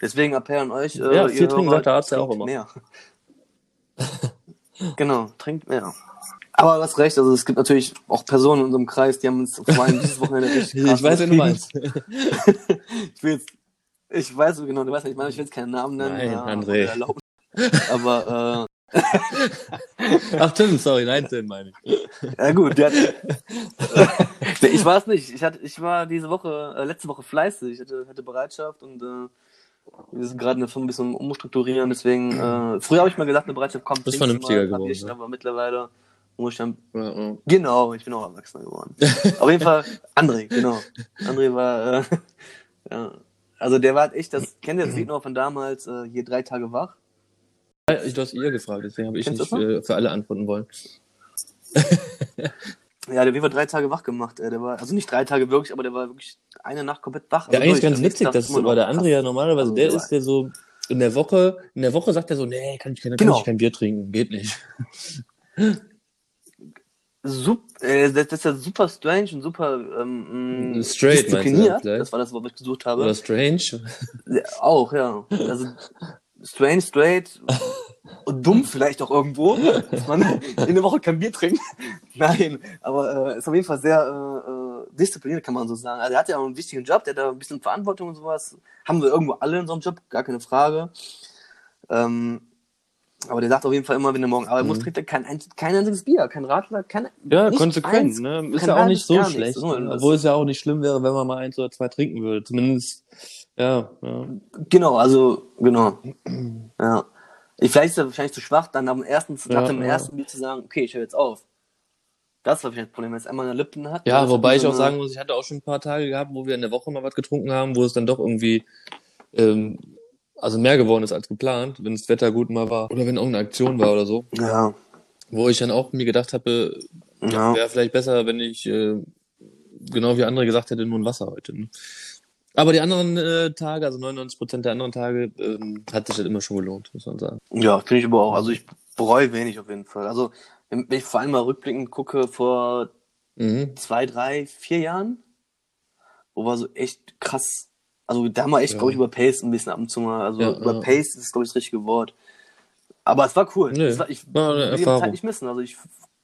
Deswegen Appell an euch. Ja, ihr viel trinken sagt der Arzt ja auch immer. Mehr. [laughs] genau, trinkt mehr. Aber du hast recht, also es gibt natürlich auch Personen in unserem Kreis, die haben uns vor allem dieses Wochenende [laughs] richtig krass Ich weiß, wen du meinst. [laughs] Ich will jetzt, ich weiß so genau, du weißt, was ich meine, ich will jetzt keinen Namen nennen. Nein, äh, André. oder erlauben. [laughs] Ach, Tim, sorry, nein, Tim, meine ich. äh, ja gut, der hat, [laughs] Nee, ich war es nicht. Ich hatte, ich war diese Woche, äh, letzte Woche fleißig. Ich hatte, hatte Bereitschaft und äh, wir sind gerade eine Firma ein bisschen umstrukturieren. Deswegen, äh, früher habe ich mal gesagt, eine Bereitschaft kommt. Trinkst du vernünftiger mal, geworden, Ich, ne? Aber mittlerweile muss ich dann Ja, ja. Genau, ich bin auch erwachsener geworden. [laughs] Auf jeden Fall André, genau. André war, äh, ja, also der war echt, das kennt ihr das Lied noch von damals, äh, hier drei Tage wach? Ich, du hast ihr gefragt, deswegen habe ich Kennst nicht du das für, für alle antworten wollen. [laughs] Ja, der war drei Tage wach gemacht. Äh, der war, also nicht drei Tage wirklich, aber der war wirklich eine Nacht komplett wach. Ja, Also eigentlich durch. ganz witzig, dass aber der andere ja normalerweise Also, der ist, der so in der Woche, in der Woche sagt er so, nee, kann ich, kann, Genau. ich kein Bier trinken, geht nicht. [laughs] Sup, äh, das, das ist ja super strange und super ähm, Straight, meinst du diszipliniert. vielleicht? Das war das Wort, was ich gesucht habe. Oder strange. Ja, auch, ja. Also [laughs] strange, straight [laughs] und dumm vielleicht auch irgendwo, dass man in der Woche kein Bier trinkt. [laughs] Nein, aber äh, ist auf jeden Fall sehr äh, äh, diszipliniert, kann man so sagen. Also er hat ja auch einen wichtigen Job, der hat da ein bisschen Verantwortung und sowas. Haben wir irgendwo alle in so einem Job, gar keine Frage. Ähm, aber der sagt auf jeden Fall immer, wenn er morgen arbeiten muss, Mhm. trinkt er kein, kein einziges Bier, kein Radler, kein Ja, konsequent, eins, ne? Ist ja auch nicht so nichts. schlecht. Nur ne? Obwohl es ja auch nicht schlimm wäre, wenn man mal eins oder zwei trinken würde. Zumindest, ja, ja. Genau, also, genau. [clears throat] Ja. Ich, vielleicht ist er wahrscheinlich zu schwach, dann am ersten, Ja, nach dem ja. ersten Bier zu sagen, okay, ich höre jetzt auf. Das war vielleicht das Problem, wenn es einmal eine Lippen hat. Ja, wobei ich auch sagen muss, ich hatte auch schon ein paar Tage gehabt, wo wir in der Woche mal was getrunken haben, wo es dann doch irgendwie ähm, also mehr geworden ist als geplant, wenn das Wetter gut mal war oder wenn irgendeine Aktion war oder so, Ja, wo ich dann auch mir gedacht habe, ja, ja. wäre vielleicht besser, wenn ich äh, genau wie andere gesagt hätte, nur ein Wasser heute. Ne? Aber die anderen äh, Tage, also 99 Prozent der anderen Tage, ähm, hat sich das immer schon gelohnt, muss man sagen. Ja, finde ich aber auch. Also ich bereue wenig auf jeden Fall. Also wenn ich vor allem mal rückblickend gucke, vor Mhm. zwei, drei, vier Jahren, wo war so echt krass. Also da haben wir echt, Ja. glaube ich, überpaced ein bisschen ab und zu mal. Also Ja, ja. überpaced ist, glaube ich, das richtige Wort. Aber es war cool. Nee, es war, ich war will die. Zeit nicht missen. Also ich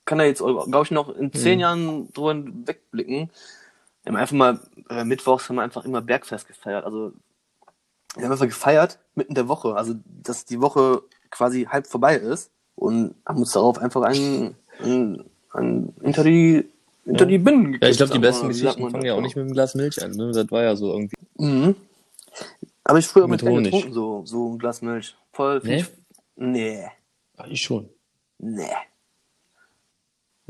kann da jetzt, glaube ich, noch in zehn Mhm. Jahren drüber wegblicken. Wir haben einfach mal, äh, mittwochs haben wir einfach immer Bergfest gefeiert. Also wir haben einfach gefeiert mitten in der Woche. Also dass die Woche quasi halb vorbei ist und haben uns darauf einfach einen, einen, einen hinter die hinter Ja. die Binnen Ja, ich gekippt, glaube, die besten sagt Geschichten fangen ja auch nicht mit einem Glas Milch an. Ne? Das war ja so irgendwie. Mhm. Aber ich früher Mit Honig. getrunken, so, so ein Glas Milch. Voll. Nee? Nee. Ja, ich schon. Nee.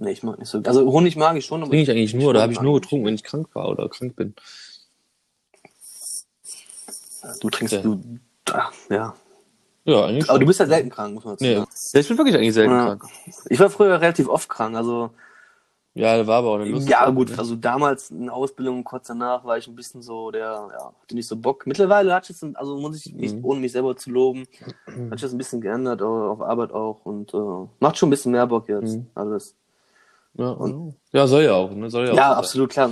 Nee, ich mag nicht so. Also Honig mag ich schon, aber Trinke ich eigentlich nur, oder habe ich nur getrunken, wenn ich krank war oder krank bin. Du trinkst, Ja. du, ja. Ja, eigentlich Aber schon. du bist ja selten krank, muss man dazu Nee. sagen. Ja, ich bin wirklich eigentlich selten Ja. krank. Ich war früher relativ oft krank, also Ja, da war aber auch eine Lust. ja gut, ne? also damals in der Ausbildung, kurz danach war ich ein bisschen so, der, ja, hatte nicht so Bock. Mittlerweile hat es, also muss ich nicht, Mhm. ohne mich selber zu loben, [clears throat] hat sich das ein bisschen geändert, auch auf Arbeit auch und äh, macht schon ein bisschen mehr Bock jetzt, Mhm. alles. Ja, ja, soll ja auch. Ne? Soll ja, Ja, auch absolut klar.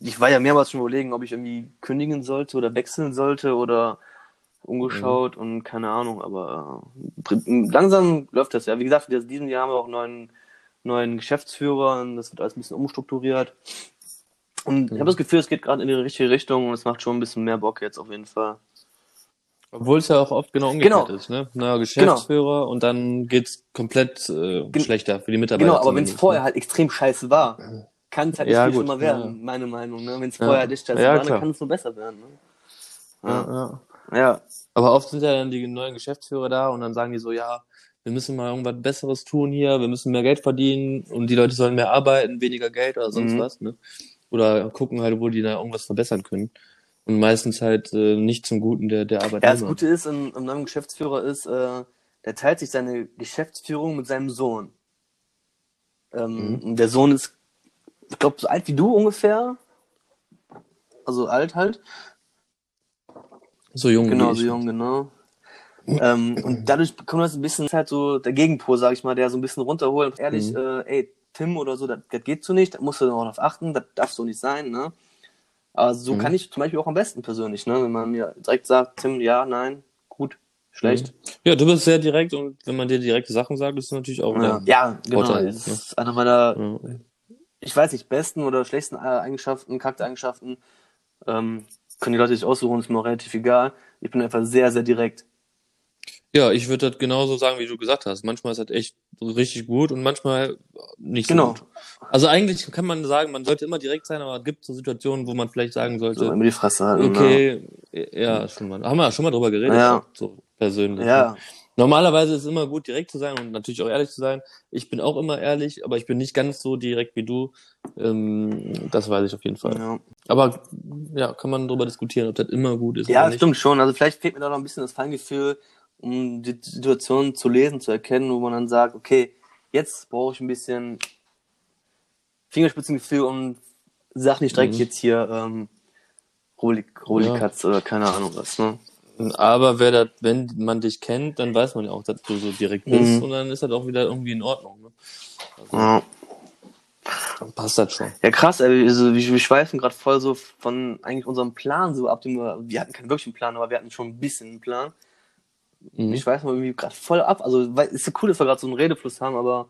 Ich war ja mehrmals schon überlegen, ob ich irgendwie kündigen sollte oder wechseln sollte oder umgeschaut und keine Ahnung, aber äh, langsam läuft das ja. Wie gesagt, in diesem Jahr haben wir auch einen neuen, neuen Geschäftsführer und das wird alles ein bisschen umstrukturiert. Und ich habe das Gefühl, es geht gerade in die richtige Richtung und es macht schon ein bisschen mehr Bock jetzt auf jeden Fall. Obwohl es ja auch oft genau umgekehrt Genau. ist. Ne? Na, Geschäftsführer und dann geht's komplett äh, Gen- schlechter für die Mitarbeiter. Genau, aber wenn es vorher ne? halt extrem scheiße war, kann es halt nicht Ja, viel gut, schlimmer werden, ja. meine Meinung. Ne? Wenn es Ja. vorher nicht scheiße Ja, war, dann kann es nur besser werden. Ne? Ja, ja. Ja. Aber oft sind ja dann die neuen Geschäftsführer da und dann sagen die so, ja, wir müssen mal irgendwas Besseres tun hier, wir müssen mehr Geld verdienen und die Leute sollen mehr arbeiten, weniger Geld oder sonst Mhm. was, ne? Oder gucken halt, wo die da irgendwas verbessern können. Und meistens halt äh, nicht zum Guten der, der Ja, Arbeitnehmer. das Gute ist, im, im neuen Geschäftsführer ist, äh, der teilt sich seine Geschäftsführung mit seinem Sohn. Ähm, Mhm. Der Sohn ist, ich glaube, so alt wie du ungefähr. Also alt halt. so jung Genau, so jung, genau. Ähm, und dadurch bekommt das ein bisschen halt so der Gegenpol, sag ich mal, der so ein bisschen runterholt ehrlich, Mhm. äh, ey, Tim oder so, das, das geht so nicht, da musst du auch darauf achten, das darf so nicht sein, ne? Aber so Mhm. kann ich zum Beispiel auch am besten persönlich, ne? Wenn man mir direkt sagt, Tim, ja, nein, gut, schlecht. Ja, du bist sehr direkt und wenn man dir direkte Sachen sagt, ist das natürlich auch Ja, ja genau. Vorteil, Das ne? ist einer meiner, Ja. ich weiß nicht, besten oder schlechtesten äh, Eigenschaften, Charaktereigenschaften. Ähm, können die Leute sich aussuchen, ist mir auch relativ egal. Ich bin einfach sehr, sehr direkt. Ja, ich würde das genauso sagen, wie du gesagt hast. Manchmal ist das echt richtig gut und manchmal nicht so Genau. gut. Also eigentlich kann man sagen, man sollte immer direkt sein, aber es gibt so Situationen, wo man vielleicht sagen So sollte, immer die Fresse halten. okay, ja, schon mal. Haben wir schon mal drüber geredet, Ja. so persönlich. Ne? Ja, Normalerweise ist es immer gut, direkt zu sein und natürlich auch ehrlich zu sein. Ich bin auch immer ehrlich, aber ich bin nicht ganz so direkt wie du. Ähm, das weiß ich auf jeden Fall. ja. Aber ja, kann man darüber diskutieren, ob das immer gut ist ja stimmt schon. Also vielleicht fehlt mir da noch ein bisschen das Feingefühl, um die Situation zu lesen, zu erkennen, wo man dann sagt, okay, jetzt brauche ich ein bisschen Fingerspitzengefühl und sag nicht direkt Mhm. jetzt hier ähm, Rolik, Rolikatz oder keine Ahnung was. Ne? Aber wer das, wenn man dich kennt, dann weiß man ja auch, dass du so direkt bist Mhm. und dann ist das auch wieder irgendwie in Ordnung. Ne? Also, Ja. dann passt das schon. Ja, krass, ey, also, wir, wir schweifen gerade voll so von eigentlich unserem Plan so ab, dem wir, wir hatten keinen wirklichen Plan, aber wir hatten schon ein bisschen einen Plan. Mhm. Ich weiß mal irgendwie gerade voll ab. Also, weil, ist ja cool, dass wir gerade so einen Redefluss haben, aber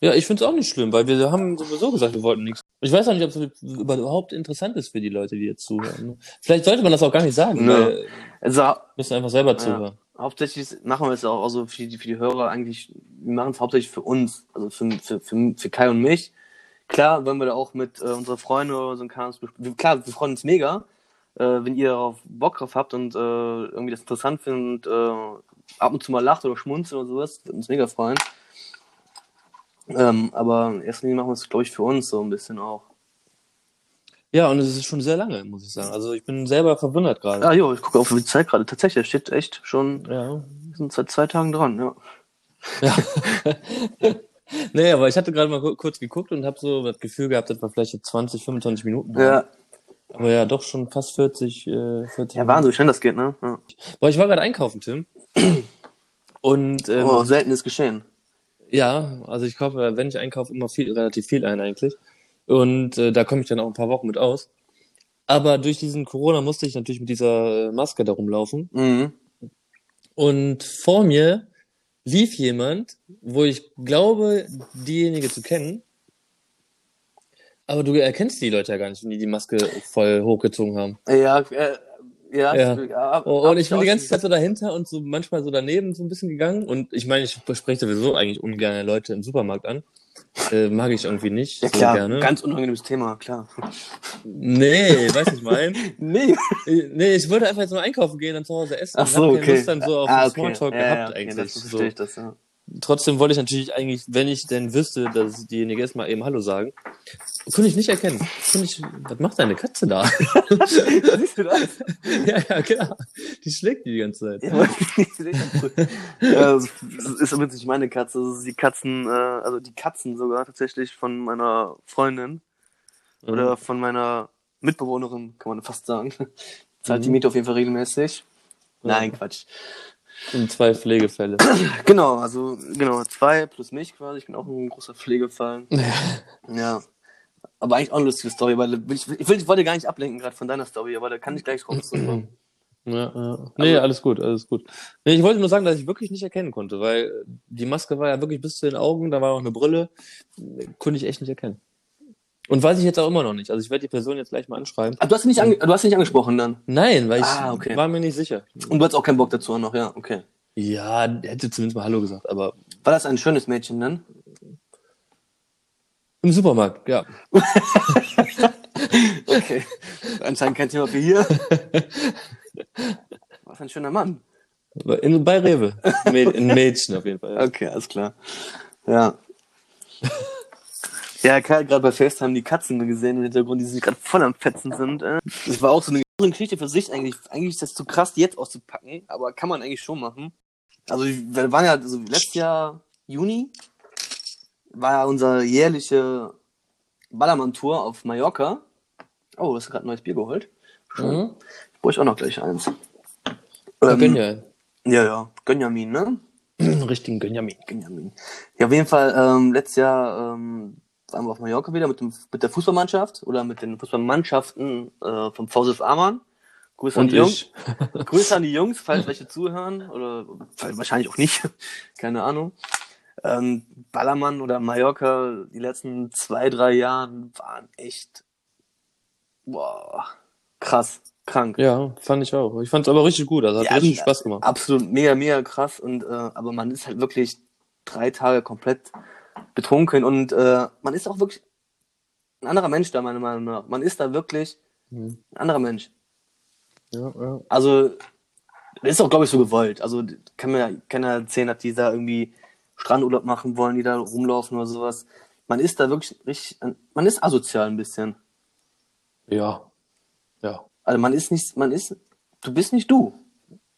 Ja, ich find's auch nicht schlimm, weil wir haben sowieso gesagt, wir wollten nichts. Ich weiß auch nicht, ob es überhaupt interessant ist für die Leute, die jetzt zuhören. ne? Vielleicht sollte man das auch gar nicht sagen, weil also, wir müssen einfach selber zuhören. hauptsächlich machen wir es auch also für die, für die Hörer eigentlich, wir machen es hauptsächlich für uns, also für, für, für, für Kai und mich. Klar, wollen wir da auch mit äh, unseren Freunden oder so ein Kanal, klar, wir freuen uns mega, wenn ihr darauf Bock drauf habt und äh, irgendwie das interessant findet und äh, ab und zu mal lacht oder schmunzelt oder sowas, würde uns mega freuen. Ähm, aber Linie machen wir es, glaube ich, für uns so ein bisschen auch. Ja, und es ist schon sehr lange, muss ich sagen. Also ich bin selber verwundert gerade. Ah, jo, ich gucke auf die Zeit gerade. Tatsächlich, da steht echt schon, Ja. wir sind seit zwei Tagen dran, ja. ja. [laughs] nee, aber ich hatte gerade mal ku- kurz geguckt und habe so das Gefühl gehabt, dass wir vielleicht jetzt 20, 25 Minuten haben. Ja, Aber ja, doch schon fast 40, äh, 40 Ja, Wahnsinn, wie schnell das geht, ne? Ja. Boah, ich war gerade einkaufen, Tim. Und ähm, Oh, seltenes Geschehen. ja, also ich kaufe, wenn ich einkaufe, immer viel, relativ viel ein eigentlich. Und äh, da komme ich dann auch ein paar Wochen mit aus. Aber durch diesen Corona musste ich natürlich mit dieser äh, Maske da rumlaufen. Mhm. Und vor mir lief jemand, wo ich glaube, diejenige zu kennen. Aber du erkennst die Leute ja gar nicht, wenn die die Maske voll hochgezogen haben. Ja, äh, ja. Ja. ja Oh, und ich bin die ganze Zeit so dahinter und so manchmal so daneben so ein bisschen gegangen. Und ich meine, ich spreche sowieso eigentlich ungern Leute im Supermarkt an. Äh, mag ich irgendwie nicht Ja so klar, gerne. ganz unangenehmes Thema, klar. Nee, weiß nicht mein. [laughs] Nee. Nee, ich wollte einfach jetzt mal einkaufen gehen, dann zu Hause essen. Ach und so, okay. Lust dann so auf ah, okay. Smalltalk ja, gehabt ja, okay, eigentlich. Das so. verstehe ich das, ja. Trotzdem wollte ich natürlich eigentlich, wenn ich denn wüsste, dass diejenige ist, mal eben Hallo sagen. Konnte ich nicht erkennen. Konnte ich, was macht deine Katze da? [laughs] Siehst du das? ja, ja, klar. Die schlägt die die ganze Zeit. Ja, [laughs] das ist übrigens nicht meine Katze, das ist die Katzen, äh, also die Katzen sogar tatsächlich von meiner Freundin oder von meiner Mitbewohnerin, kann man fast sagen. [laughs] Zahlt die Mhm. Miete auf jeden Fall regelmäßig. Nein, Quatsch. Und zwei Pflegefälle. [clears throat] Genau, also genau, zwei plus mich quasi. Ich bin auch ein großer Pflegefall. Ja. Aber eigentlich auch eine lustige Story, weil ich, ich, ich wollte gar nicht ablenken gerade von deiner Story, aber da kann ich gleich drauf zurückkommen. [clears throat] Ja, ja. Nee, alles gut, alles gut. Nee, ich wollte nur sagen, dass ich wirklich nicht erkennen konnte, weil die Maske war ja wirklich bis zu den Augen, da war noch eine Brille, konnte ich echt nicht erkennen. Und weiß ich jetzt auch immer noch nicht. Also ich werde die Person jetzt gleich mal anschreiben. Ah, du hast sie nicht, ange du hast sie nicht angesprochen dann. Nein, weil ich Ah, okay. war mir nicht sicher. Und du hast auch keinen Bock dazu noch, ja, okay. Ja, hätte zumindest mal Hallo gesagt, aber War das ein schönes Mädchen dann? im Supermarkt, ja. [laughs] Okay. Anscheinend kein Thema für hier. [laughs] Was ein schöner Mann. In, bei Rewe. Ein Mädchen auf jeden Fall. Ja. Okay, alles klar. Ja. Ja, Kai hat gerade bei FaceTime die Katzen gesehen im Hintergrund, die sich gerade voll am Fetzen sind. äh. Das war auch so eine Geschichte für sich eigentlich. Eigentlich ist das zu krass, die jetzt auszupacken, aber kann man eigentlich schon machen. Also wir waren ja, also letztes Jahr Juni war ja unser jährliche Ballermann-Tour auf Mallorca. Oh, du hast gerade ein neues Bier geholt. Mhm. Ich brauche auch noch gleich eins. Ja, Ähm, Gönja. Ja, ja. Gönjamin, ne? Richtigen Gönjamin. Benjamin. Ja, auf jeden Fall, ähm, letztes Jahr ähm, waren wir auf Mallorca wieder mit, dem, mit der Fußballmannschaft oder mit den Fußballmannschaften äh, vom VSF Amann. Grüße an, Und die Jungs. [laughs] Grüße an die Jungs, falls welche zuhören oder wahrscheinlich auch nicht, [laughs] keine Ahnung. Ähm, Ballermann oder Mallorca, die letzten zwei, drei Jahren waren echt boah, krass, krank. Ja, fand ich auch. Ich fand es aber richtig gut. Also hat Ja, richtig. Spaß gemacht. Absolut mega, mega krass. Und äh, aber man ist halt wirklich drei Tage komplett betrunken und äh, man ist auch wirklich ein anderer Mensch da, meiner Meinung nach. Man ist da wirklich Mhm. ein anderer Mensch. Ja, ja. Also, das ist auch, glaube ich, so gewollt. Also, kann mir ja keiner erzählen, dass die da irgendwie Strandurlaub machen wollen, die da rumlaufen oder sowas. Man ist da wirklich richtig, man ist asozial ein bisschen. Ja. Ja. Also, man ist nicht, man ist, du bist nicht du.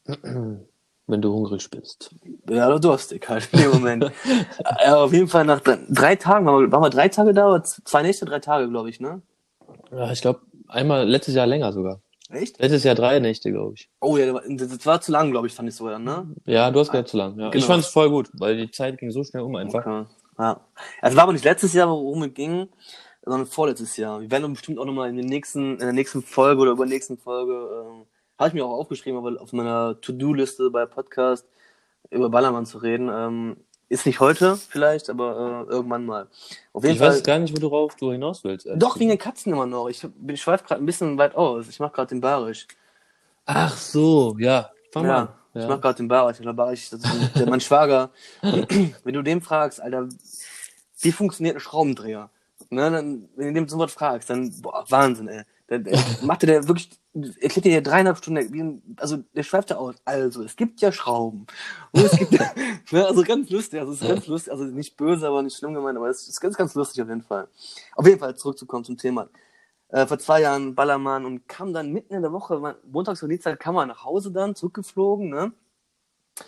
[clears throat] Wenn du hungrig bist. Ja, oder durstig halt in dem Moment. [laughs] ja, auf jeden Fall nach drei, drei Tagen, waren wir, waren wir drei Tage da oder zwei Nächte, drei Tage, glaube ich, ne? Ja, ich glaube, einmal letztes Jahr länger sogar. Echt? Letztes Jahr drei Nächte, glaube ich. Oh ja, das war- zu lang, glaube ich, fand ich sogar, ne? Ja, du hast gesagt zu lang. Ja. Genau. Ich fand es voll gut, weil die Zeit ging so schnell um einfach. Okay. Ja. Also war aber nicht letztes Jahr, worum es ging, sondern vorletztes Jahr. Wir werden bestimmt auch nochmal in, den nächsten, in der nächsten Folge oder über der nächsten Folge, ähm, habe ich mir auch aufgeschrieben, aber auf meiner To-Do-Liste bei Podcast über Ballermann zu reden. Ähm, ist nicht heute vielleicht, aber äh, irgendwann mal. Auf jeden Ich Fall. weiß gar nicht, worauf du hinaus willst. Doch, wegen den Katzen immer noch. Ich, ich schweife gerade ein bisschen weit aus. Ich mache gerade den Barisch. Ach so, ja. Fang mal Ja, an. ich Ja. mache gerade den Barisch. Der Barisch, das ist der, mein Schwager. [clears throat] wenn du dem fragst, Alter, wie funktioniert ein Schraubendreher? Ne, dann, wenn du dem so was fragst, dann, boah, Wahnsinn, ey. Dann, dann macht der wirklich, erklärt dir dreieinhalb Stunden, also der schweift da aus. Also, es gibt ja Schrauben. [laughs] Und es gibt, ne, also ganz lustig, also es ist ganz lustig, also nicht böse, aber nicht schlimm gemeint, aber es ist ganz, ganz lustig auf jeden Fall. Auf jeden Fall zurückzukommen zum Thema. Äh, vor zwei Jahren Ballermann und kam dann mitten in der Woche, montags und Dienstag kam man nach Hause dann, zurückgeflogen, ne?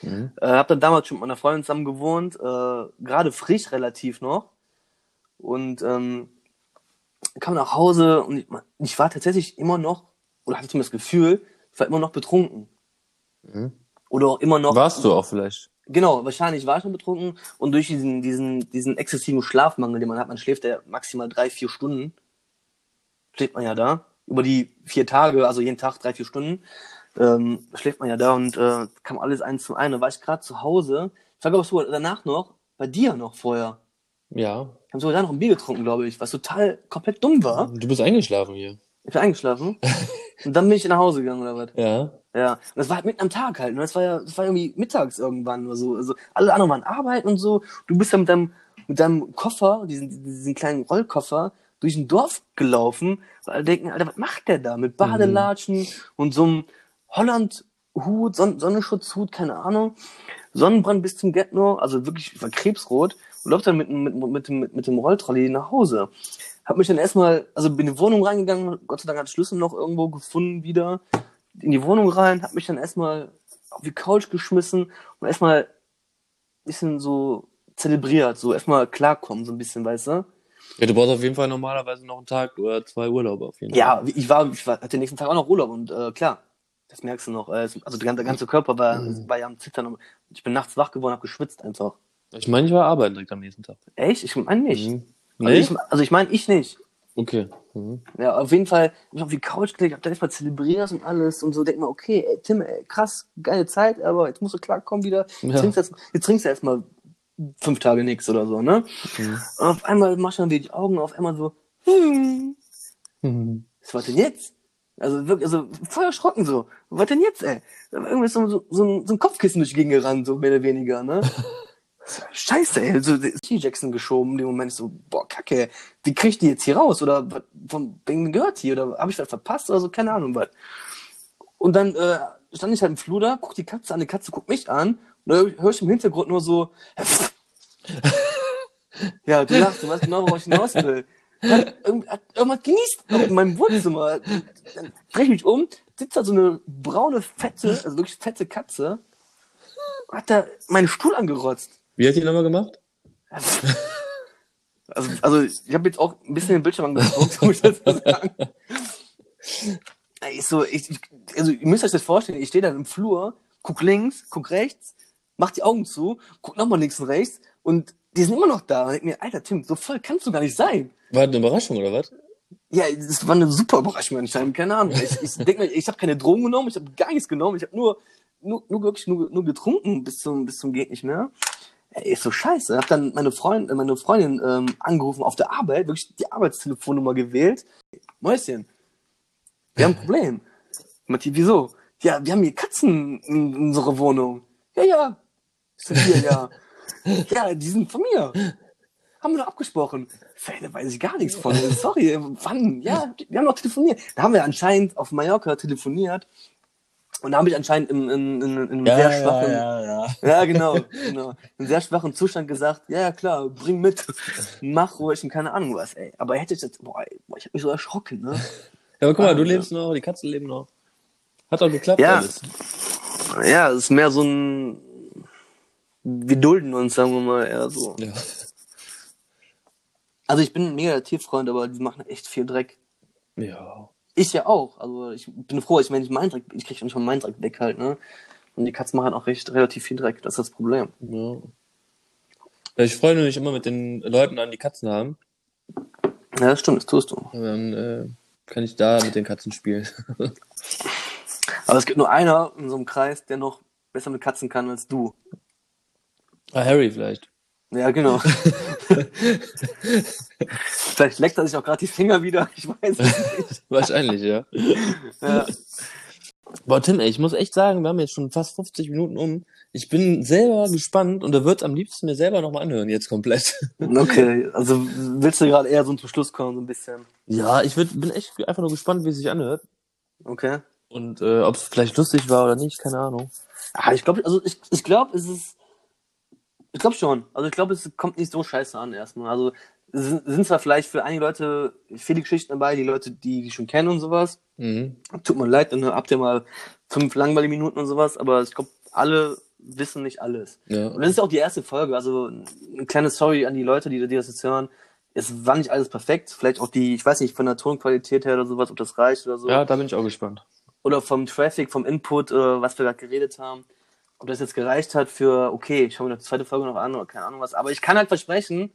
Mhm. Äh, hab dann damals schon mit meiner Freundin zusammen gewohnt, äh, gerade frisch relativ noch. Und ähm, kam nach Hause und ich, ich war tatsächlich immer noch, oder hatte zumindest das Gefühl, ich war immer noch betrunken. Mhm. Oder auch immer noch. Warst du auch vielleicht? Genau, wahrscheinlich war ich noch betrunken und durch diesen, diesen, diesen exzessiven Schlafmangel, den man hat, man schläft ja maximal drei, vier Stunden, schläft man ja da, über die vier Tage, also jeden Tag drei, vier Stunden, ähm, schläft man ja da und äh, kam alles eins zum einen. Da war ich gerade zu Hause, ich war glaube ich sogar danach noch, bei dir noch vorher. Ja. Wir haben sogar da noch ein Bier getrunken, glaube ich, was total komplett dumm war. Du bist eingeschlafen hier. Ich bin eingeschlafen [laughs] und dann bin ich nach Hause gegangen oder was. Ja. Ja, und das war halt mitten am Tag halt. Und das war ja, das war irgendwie mittags irgendwann oder so. Also alle anderen waren arbeiten und so. Du bist ja mit deinem, mit deinem Koffer, diesen, diesen kleinen Rollkoffer, durch ein Dorf gelaufen, weil alle denken, Alter, was macht der da? Mit Badelatschen und so einem Holland-Hut, Son Sonnenschutzhut, keine Ahnung. Sonnenbrand bis zum Get-No, also wirklich, ich war krebsrot und läuft dann mit, mit, mit, dem, mit, mit dem Rolltrolley nach Hause. Hab mich dann erstmal, also bin in die Wohnung reingegangen, Gott sei Dank hat Schlüssel noch irgendwo gefunden wieder in die Wohnung rein, hab mich dann erstmal auf die Couch geschmissen und erstmal ein bisschen so zelebriert, so erstmal klarkommen, so ein bisschen, weißt du? Ja, du brauchst auf jeden Fall normalerweise noch einen Tag oder zwei Urlaube auf jeden Fall. Ja, ich war, ich war, hatte den nächsten Tag auch noch Urlaub und äh, klar, das merkst du noch. Äh, also der ganze, der ganze Körper war, Mhm. war ja am Zittern. Ich bin nachts wach geworden, hab geschwitzt einfach. Ich meine, ich war arbeiten direkt am nächsten Tag. Echt? Ich meine nicht. Mhm. Also Nee? ich, also ich meine ich nicht. Okay. Mhm. Ja, auf jeden Fall hab ich auf die Couch gelegt, hab da erstmal zelebriert und alles und so denk mal, okay, ey, Tim, ey, krass, geile Zeit, aber jetzt musst du klarkommen wieder. Jetzt Ja. trinkst du jetzt, jetzt trinkst du erstmal fünf Tage nichts oder so, ne? Mhm. Und auf einmal mach ich dann wieder die Augen auf, einmal so, hm, Mhm. was war denn jetzt? Also wirklich, also voll erschrocken so. Was denn jetzt, ey? Da war irgendwie so, so, so, ein, so ein Kopfkissen durch die Gegend gerannt, so mehr oder weniger, ne? [laughs] Scheiße, ey. So T. Jackson geschoben, in dem Moment so, boah, kacke, wie krieg ich die jetzt hier raus? Oder von wem gehört die? Oder habe ich was verpasst oder so? Keine Ahnung, was. Und dann äh, stand ich halt im Flur da, guck die Katze an, die Katze guckt mich an und dann höre ich im Hintergrund nur so, [laughs] ja, du lachst, du weißt genau, worauf ich hinaus will. Irgendwas genießt in meinem Wohnzimmer. Dann dreh ich mich um, sitzt da so eine braune, fette, also wirklich fette Katze, hat da meinen Stuhl angerotzt. Wie hat die nochmal gemacht? [laughs] Also, also ich habe jetzt auch ein bisschen den Bildschirm angeguckt, muss ich dazu sagen. Ich so, ich, also ihr müsst euch das vorstellen, ich stehe dann im Flur, guck links, guck rechts, mach die Augen zu, guck nochmal links und rechts und die sind immer noch da. Und ich mir, Alter Tim, so voll kannst du gar nicht sein. War das eine Überraschung oder was? Ja, das war eine super Überraschung anscheinend, keine Ahnung. Ich, ich denke mir, ich habe keine Drogen genommen, ich habe gar nichts genommen, ich habe nur, nur, nur wirklich nur, nur getrunken bis zum, bis zum geht nicht mehr. Ey, ist so scheiße. Hab dann meine Freundin, meine Freundin ähm, angerufen auf der Arbeit, wirklich die Arbeitstelefonnummer gewählt. Mäuschen, wir haben ein [laughs] Problem. Matti, wieso? Ja, wir haben hier Katzen in unserer Wohnung. Ja, ja. Ich so, hier, ja. [laughs] Ja, die sind von mir. Haben wir doch abgesprochen. Da weiß ich gar nichts von. Sorry, wann? Ja, wir haben doch telefoniert. Da haben wir anscheinend auf Mallorca telefoniert. Und da habe ich anscheinend in, in, in, in einem sehr schwachen, ja, ja. ja. genau, genau, in sehr schwachen Zustand gesagt, ja, ja, klar, bring mit, mach ruhig und keine Ahnung was, ey. Aber hätte ich jetzt, boah, ich habe mich so erschrocken, ne? Ja, aber guck mal, du Ah, ja. lebst noch, die Katzen leben noch. Hat auch geklappt Ja. alles. Ja, es ist mehr so ein, wir dulden uns, sagen wir mal, eher so. Ja. Also ich bin ein mega Tierfreund, aber die machen echt viel Dreck. Ja. Ich ja auch. Also ich bin froh, ich meine, ich meinen Dreck, ich kriege nicht mal meinen Dreck weg halt, ne? Und die Katzen machen auch recht relativ viel Dreck, das ist das Problem. ja. Ja, Ich freue mich immer mit den Leuten an, die Katzen haben. Ja, das stimmt, das tust du. Und dann äh, kann ich da mit den Katzen spielen. [laughs] Aber es gibt nur einer in so einem Kreis, der noch besser mit Katzen kann als du. ah, Harry vielleicht. Ja, genau. [laughs] Vielleicht leckt er sich auch gerade die Finger wieder, ich weiß es nicht. [laughs] Wahrscheinlich, ja. [laughs] Ja. Boah, Tim, ey, ich muss echt sagen, wir haben jetzt schon fast 50 Minuten um. Ich bin selber gespannt und da wird am liebsten mir selber nochmal anhören, jetzt komplett. Okay, also willst du gerade eher so zum Schluss kommen, so ein bisschen? Ja, ich würd, bin echt einfach nur gespannt, wie es sich anhört. Okay. Und äh, ob es vielleicht lustig war oder nicht, keine Ahnung. Ah, ich glaube, also ich, ich glaube, es ist. Ich glaube schon. Also ich glaube, es kommt nicht so scheiße an erstmal. Also sind, sind zwar vielleicht für einige Leute viele Geschichten dabei, die Leute, die die schon kennen und sowas. Mhm. Tut mir leid, dann habt ihr mal fünf langweilige Minuten und sowas, aber ich glaube, alle wissen nicht alles. Ja. Und das ist auch die erste Folge. Also eine kleine Sorry an die Leute, die, die das jetzt hören. es war nicht alles perfekt. Vielleicht auch die, ich weiß nicht, von der Tonqualität her oder sowas, ob das reicht oder so. Ja, da bin ich auch gespannt. Oder vom Traffic, vom Input, äh, was wir gerade geredet haben. Ob das jetzt gereicht hat für, okay, ich schaue mir die zweite Folge noch an oder keine Ahnung was. Aber ich kann halt versprechen,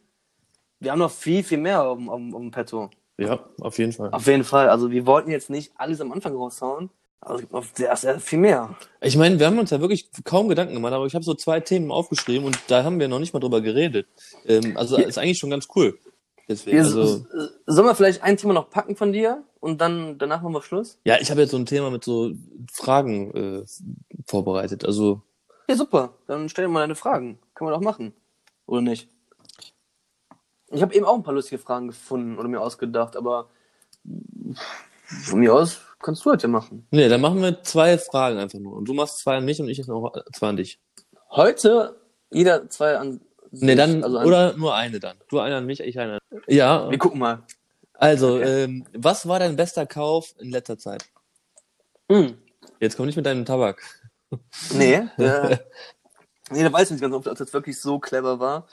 wir haben noch viel, viel mehr auf, dem- auf, auf dem Petto. Ja, auf jeden Fall. Auf jeden Fall. Also wir wollten jetzt nicht alles am Anfang raushauen, aber es gibt noch sehr, sehr viel mehr. Ich meine, wir haben uns ja wirklich kaum Gedanken gemacht, aber ich habe so zwei Themen aufgeschrieben und da haben wir noch nicht mal drüber geredet. Ähm, also ist eigentlich schon ganz cool. Deswegen, also, sollen wir vielleicht ein Thema noch packen von dir und dann danach machen wir Schluss? ja, ich habe jetzt so ein Thema mit so Fragen äh, vorbereitet. Also Ja, super. Dann stell dir mal deine Fragen. Können wir doch machen. Oder nicht? Ich habe eben auch ein paar lustige Fragen gefunden oder mir ausgedacht, aber von mir aus kannst du halt ja machen. Nee, dann machen wir zwei Fragen einfach nur. Und du machst zwei an mich und ich noch zwei an dich. Heute jeder zwei an. Nee, dann, also an, oder nur eine dann. Du eine an mich, ich eine an Ja, Wir gucken mal. also, ähm, was war dein bester Kauf in letzter Zeit? Hm. Jetzt komm nicht mit deinem Tabak. Nee, [laughs] äh, nee, da weiß ich nicht ganz, ob das jetzt wirklich so clever war,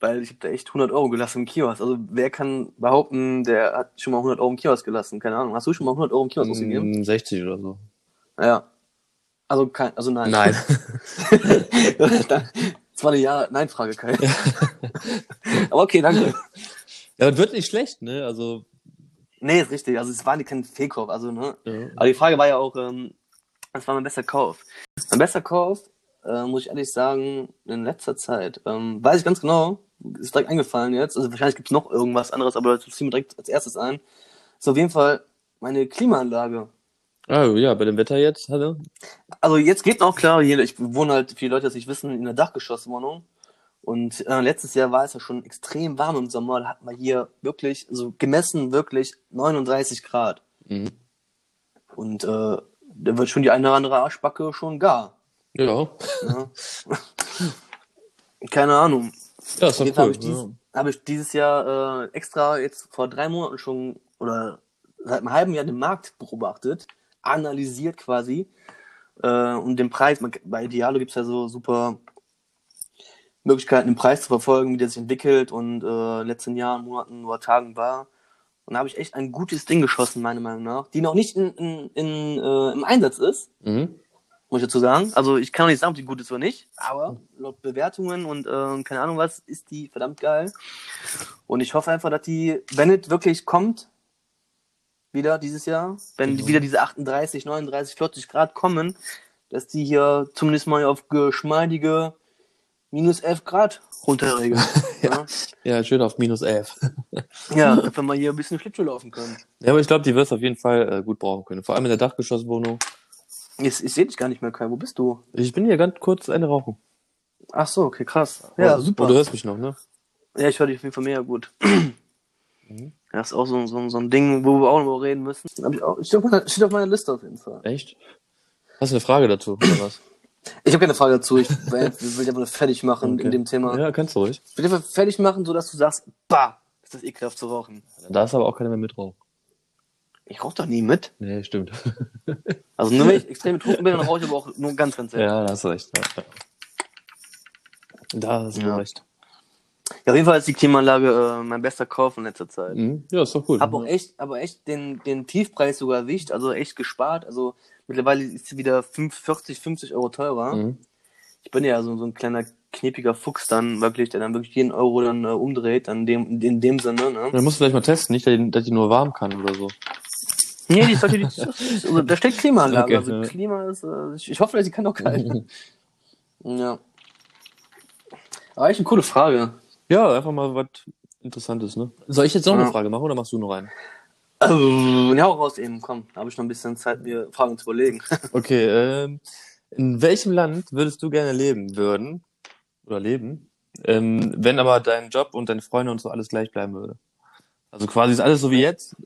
weil ich habe da echt 100 Euro gelassen im Kiosk. Also wer kann behaupten, der hat schon mal 100 Euro im Kiosk gelassen? Keine Ahnung. Hast du schon mal 100 Euro im Kiosk ausgegeben? Mm, 60 oder so. Ja. Also kein, also nein. Nein. [laughs] das war eine Ja, Nein-Frage, Kai. [laughs] Aber okay, danke. Ja, das wird nicht schlecht, ne? Also, Nee, ist richtig. Also es war kein Fehlkauf, also ne. ja. Aber die Frage war ja auch, ähm, was war mein bester Kauf? Mein bester Kauf, äh, muss ich ehrlich sagen, in letzter Zeit, ähm, weiß ich ganz genau, ist direkt eingefallen jetzt, also wahrscheinlich gibt es noch irgendwas anderes, aber das fiel mir direkt als erstes ein, ist auf jeden Fall meine Klimaanlage. Ah, ja, bei dem Wetter jetzt, hallo? Also jetzt geht noch klar, hier, ich wohne halt, viele Leute das nicht wissen, in einer Dachgeschosswohnung. Und äh, letztes Jahr war es ja schon extrem warm im Sommer, da hatten wir hier wirklich, also gemessen wirklich 39 Grad. Mhm. Und äh, da wird schon die eine oder andere Arschbacke schon gar. Ja. Ja. Keine Ahnung. Ja, ist doch cool. habe ich, dies, habe ich dieses Jahr äh, extra jetzt vor drei Monaten schon oder seit einem halben Jahr den Markt beobachtet, analysiert quasi äh, und den Preis. Man, bei Idealo gibt es ja so super Möglichkeiten, den Preis zu verfolgen, wie der sich entwickelt und äh, letzten Jahren, Monaten oder Tagen war. Und da habe ich echt ein gutes Ding geschossen, meiner Meinung nach, die noch nicht in, in, in, äh, im Einsatz ist. Mhm. muss ich dazu sagen. Also ich kann auch nicht sagen, ob die gut ist oder nicht, aber laut Bewertungen und äh, keine Ahnung was, ist die verdammt geil. Und ich hoffe einfach, dass die, wenn es wirklich kommt, wieder dieses Jahr, wenn Mhm. wieder diese 38, 39, 40 Grad kommen, dass die hier zumindest mal auf geschmeidige minus 11 Grad runterregeln. [laughs] ja. Ja, schön auf minus 11. ja, [laughs] dass wir hier ein bisschen Schlittschuh laufen können. Ja, aber ich glaube, die wirst du auf jeden Fall äh, gut brauchen können. Vor allem in der Dachgeschosswohnung. Ich, ich sehe dich gar nicht mehr, Kai. Wo bist du? Ich bin hier ganz kurz eine rauchen. Ach so, okay, krass. Ja, Oh, super. Du hörst mich noch, ne? Ja, ich höre dich auf jeden Fall mega gut. [clears throat] Mhm. Das ist auch so, so, so ein Ding, wo wir auch noch reden müssen. Hab ich auch, steht, auf meiner, steht auf meiner Liste auf jeden Fall. Echt? Hast du eine Frage dazu, oder was? Ich habe keine Frage dazu. Ich [laughs] will, dich einfach nur fertig machen Okay. in dem Thema. Ja, kannst du ruhig. Ich will dich einfach fertig machen, sodass du sagst, bah, ist das ekelhaft zu rauchen. Da darfst aber auch keiner mehr mitrauchen. Ich rauche doch nie mit. Nee, stimmt. [laughs] Also nur wenn ich [laughs] extrem betrunken bin, dann rauche ich aber auch nur ganz, ganz selten. ja, da hast du recht. Ja. Da hast du Ja. recht. Ja, auf jeden Fall ist die Klimaanlage äh, mein bester Kauf in letzter Zeit. Mhm. Ja, ist doch cool. Hab auch echt, aber echt den, den Tiefpreis sogar erwischt, also echt gespart. Also mittlerweile ist sie wieder 5, 40, 50 Euro teurer. Mhm. Ich bin ja so, so ein kleiner knepiger Fuchs dann wirklich, der dann wirklich jeden Euro dann äh, umdreht, dann dem, in dem Sinne, ne? Dann musst du vielleicht mal testen, nicht, dass die, dass die nur warm kann oder so. Nee, die sollte die, also, da steht Klimaanlage, [laughs] Okay, also ja. Klima ist, äh, ich, ich hoffe, sie kann auch kalt. [laughs] ja. Aber echt eine coole Frage. Ja, einfach mal was Interessantes, ne? Soll ich jetzt noch Ja. eine Frage machen oder machst du noch eine? Äh, ja, auch raus eben, komm, da habe ich noch ein bisschen Zeit, mir Fragen zu überlegen. [laughs] Okay, ähm, in welchem Land würdest du gerne leben würden oder leben, ähm, wenn aber dein Job und deine Freunde und so alles gleich bleiben würde? Also quasi ist alles so wie jetzt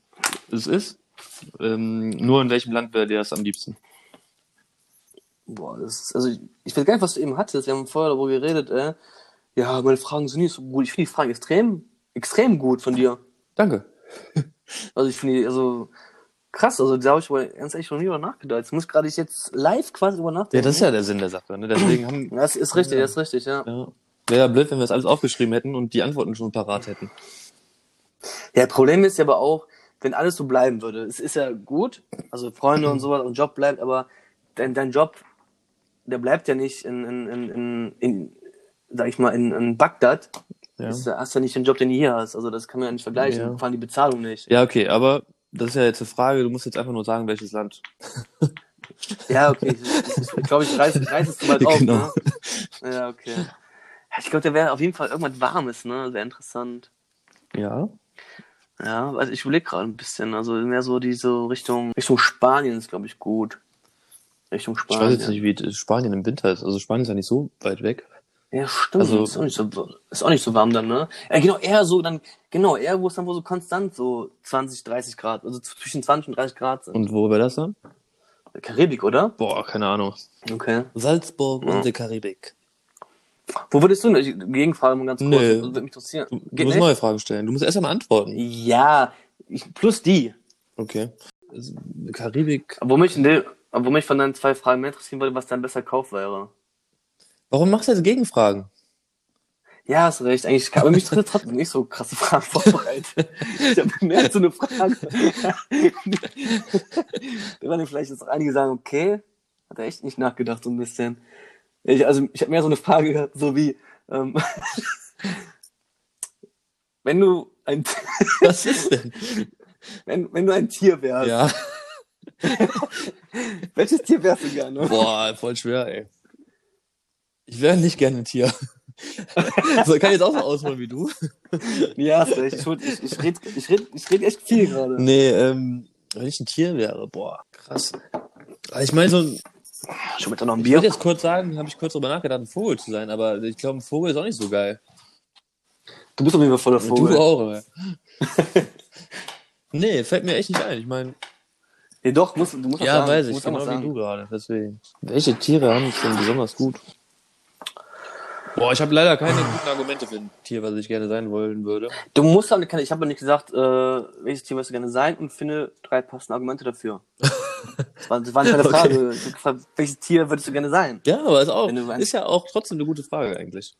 es ist, ähm, nur in welchem Land wäre dir das am liebsten? Boah, das ist, also ich, ich weiß gar nicht, was du eben hattest. Wir haben vorher darüber geredet, äh. Ja, meine Fragen sind nicht so gut. Ich finde die Fragen extrem, extrem gut von dir. Danke. Also ich finde die, also krass, also da habe ich aber ganz ehrlich noch nie drüber nachgedacht. Jetzt muss gerade ich jetzt live quasi drüber nachdenken. Ja, das ist ja der Sinn der Sache, ne? Deswegen haben, [laughs] Das ist richtig, Ja. das ist richtig, ja. ja, wäre ja blöd, wenn wir das alles aufgeschrieben hätten und die Antworten schon parat hätten. Ja, Problem ist ja aber auch, wenn alles so bleiben würde. Es ist ja gut, also Freunde und sowas und Job bleibt, aber dein, dein Job, der bleibt ja nicht in, in, in, in, in sag ich mal, in, in Bagdad. Ja. Das hast ja nicht den Job, den du hier hast. Also das kann man ja nicht vergleichen. Ja. Vor allem die Bezahlung nicht. Ja, okay, aber das ist ja jetzt eine Frage, du musst jetzt einfach nur sagen, welches Land. Ja, okay. Ich, ich, ich glaube, ich reiß, ich reiß es zu weit auf. Genau. Ne? Ja, okay. Ich glaube, der wäre auf jeden Fall irgendwas Warmes, ne? Sehr interessant. Ja. Ja, also ich überlege gerade ein bisschen. Also mehr so diese Richtung Richtung Spanien ist, glaube ich, gut. Richtung Ich Spanien. weiß jetzt nicht, wie Spanien im Winter ist. Also Spanien ist ja nicht so weit weg. Ja, stimmt. Also- ist, auch nicht so, ist auch nicht so warm dann, ne? Ja, genau, eher so dann, genau, eher wo es dann wohl so konstant so 20, 30 Grad, also zwischen 20 und 30 Grad sind. Und wo wäre das dann? Karibik, oder? Boah, keine Ahnung. Okay. Salzburg Ja. und die Karibik. Wo würdest du denn? Gegenfrage mal ganz kurz. Nee. Das würde mich interessieren. Du, du Geht musst nicht? neue Fragen stellen. Du musst erst einmal antworten. Ja, ich, plus die. Okay. Also, Karibik. Wo mich, in wo mich von deinen zwei Fragen mehr interessieren würde, was dein besser Kauf wäre. Warum machst du jetzt Gegenfragen? Ja, hast recht. Eigentlich kann aber mich trotzdem nicht so krasse Fragen vorbereitet. Ich habe gemerkt, so eine Frage. da waren vielleicht jetzt auch einige sagen, okay, hat er echt nicht nachgedacht so ein bisschen. Ich, also ich habe mehr so eine Frage gehabt, so wie, ähm, [laughs] wenn du ein [laughs] Was ist denn? wenn, wenn du ein Tier wärst, ja. [laughs] welches Tier wärst du gerne? Boah, voll schwer, ey. Ich wäre nicht gerne ein Tier. [laughs] so, kann ich jetzt auch so ausholen wie du? Ja. Ich, würd- ich, ich rede ich red, ich red echt viel gerade. Nee, ähm, wenn ich ein Tier wäre, boah, krass. Aber Ich meine, so ein, Schon mit noch ein ich Bier? würde jetzt kurz sagen, habe ich kurz drüber nachgedacht, ein Vogel zu sein, aber ich glaube, ein Vogel ist auch nicht so geil. Du bist auf jeden Fall voller Vogel. Du auch, aber. [laughs] nee, fällt mir echt nicht ein. Ich meine, Nee, doch, musst, du musst ja, sagen. weiß ich, genau wie du gerade, deswegen. Welche Tiere haben es denn besonders gut? Boah, ich habe leider keine guten Argumente für ein Tier, was ich gerne sein wollen würde. Du musst aber, ich habe nicht gesagt, äh, welches Tier möchtest du gerne sein und finde drei passende Argumente dafür. Das war, das war keine [laughs] Okay. Frage. Hab gefragt, welches Tier würdest du gerne sein? Ja, aber ist auch, ist ja auch trotzdem eine gute Frage eigentlich.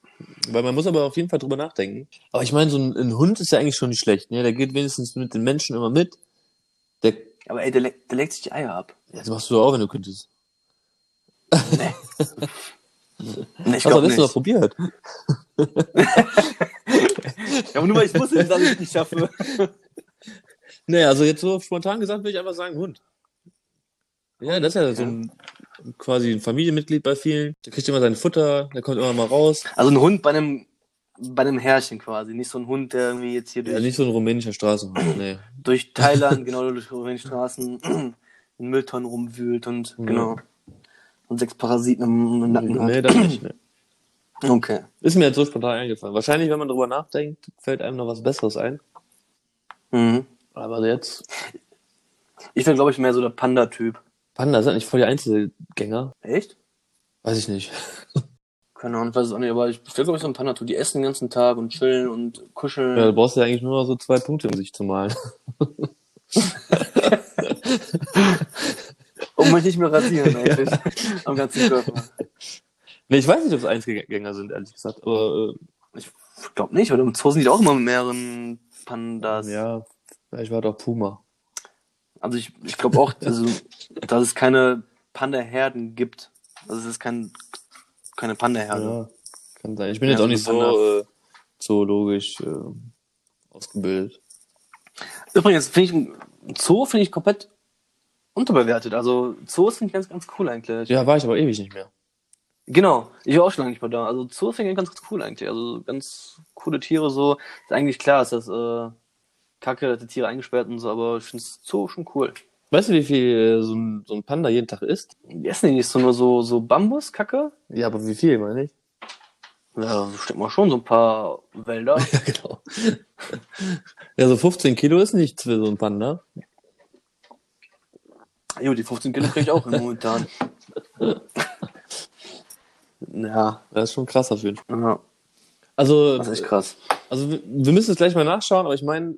Weil man muss aber auf jeden Fall drüber nachdenken. Aber ich meine, so ein, ein Hund ist ja eigentlich schon nicht schlecht, ne? Der geht wenigstens mit den Menschen immer mit. Der, Aber ey, der, le der legt sich die Eier ab. ja, das machst du auch, wenn du könntest. Nee. [laughs] ich Hast du das noch probiert? [laughs] Ja, aber nur weil ich wusste, dass ich alles nicht schaffe. Nee, also jetzt so spontan gesagt würde ich einfach sagen Hund. Ja, das ist ja so ein quasi ein Familienmitglied bei vielen. Der kriegt immer sein Futter, der kommt immer mal raus. Also ein Hund bei einem, bei einem Herrchen quasi. Nicht so ein Hund, der irgendwie jetzt hier Ja, durch, nicht so ein rumänischer Straßenhund, nee. durch Thailand, genau durch die Straßen, in Mülltonnen rumwühlt und Ja. genau. Und sechs Parasiten im, Nacken Nee, hat. das nicht, nee. [clears throat] Okay. Ist mir jetzt so spontan eingefallen. Wahrscheinlich, wenn man drüber nachdenkt, fällt einem noch was Besseres ein. Mhm. Aber jetzt, Ich bin, glaube ich, mehr so der Panda-Typ. Panda sind nicht voll die Einzelgänger. Echt? Weiß ich nicht. [laughs] Keine Ahnung, ich weiß es auch nicht, aber ich bin, glaube ich, so ein Panda-Typ. Die essen den ganzen Tag und chillen und kuscheln. Ja, du brauchst ja eigentlich nur noch so zwei Punkte, um sich zu malen. [laughs] [laughs] Und mich nicht mehr rasieren, [laughs] eigentlich. Am ganzen Körper. Nee, ich weiß nicht, ob es Einzelgänger sind, ehrlich gesagt. Aber Ich glaube nicht, weil im Zoo sind die auch immer mit mehreren Pandas. äh, ja, vielleicht war doch Puma. Also ich, ich glaube auch, also, dass es keine Panda-Herden gibt. Also es ist kein, keine Panda-Herde. Ja, kann sein. Ich bin Ja, jetzt auch nicht so äh, zoologisch äh, ausgebildet. Übrigens, finde ich, ein Zoo finde ich komplett unterbewertet. Also Zoos finde ich ganz, ganz cool eigentlich. Ja, war ich aber ewig nicht mehr. Genau, ich war auch schon lange nicht mehr da. Also Zoos finde ich ganz, ganz cool eigentlich. Also ganz coole Tiere so. Ist eigentlich klar, ist das äh, kacke, dass die Tiere eingesperrt und so, aber ich finde Zoo schon cool. Weißt du, wie viel äh, so, ein, so ein Panda jeden Tag isst? Die essen die nicht so nur so, so Bambus-Kacke? Ja, aber wie viel, meine ich? Ja, stimmt mal schon, so ein paar Wälder. [laughs] Ja, genau. [laughs] Ja, so 15 Kilo ist nichts für so ein Panda. Jo, die 15 Kilo kriege ich auch momentan. ja, Das ist schon krass auf jeden Fall. ja, Also, das ist echt krass. also wir müssen es gleich mal nachschauen, aber ich meine,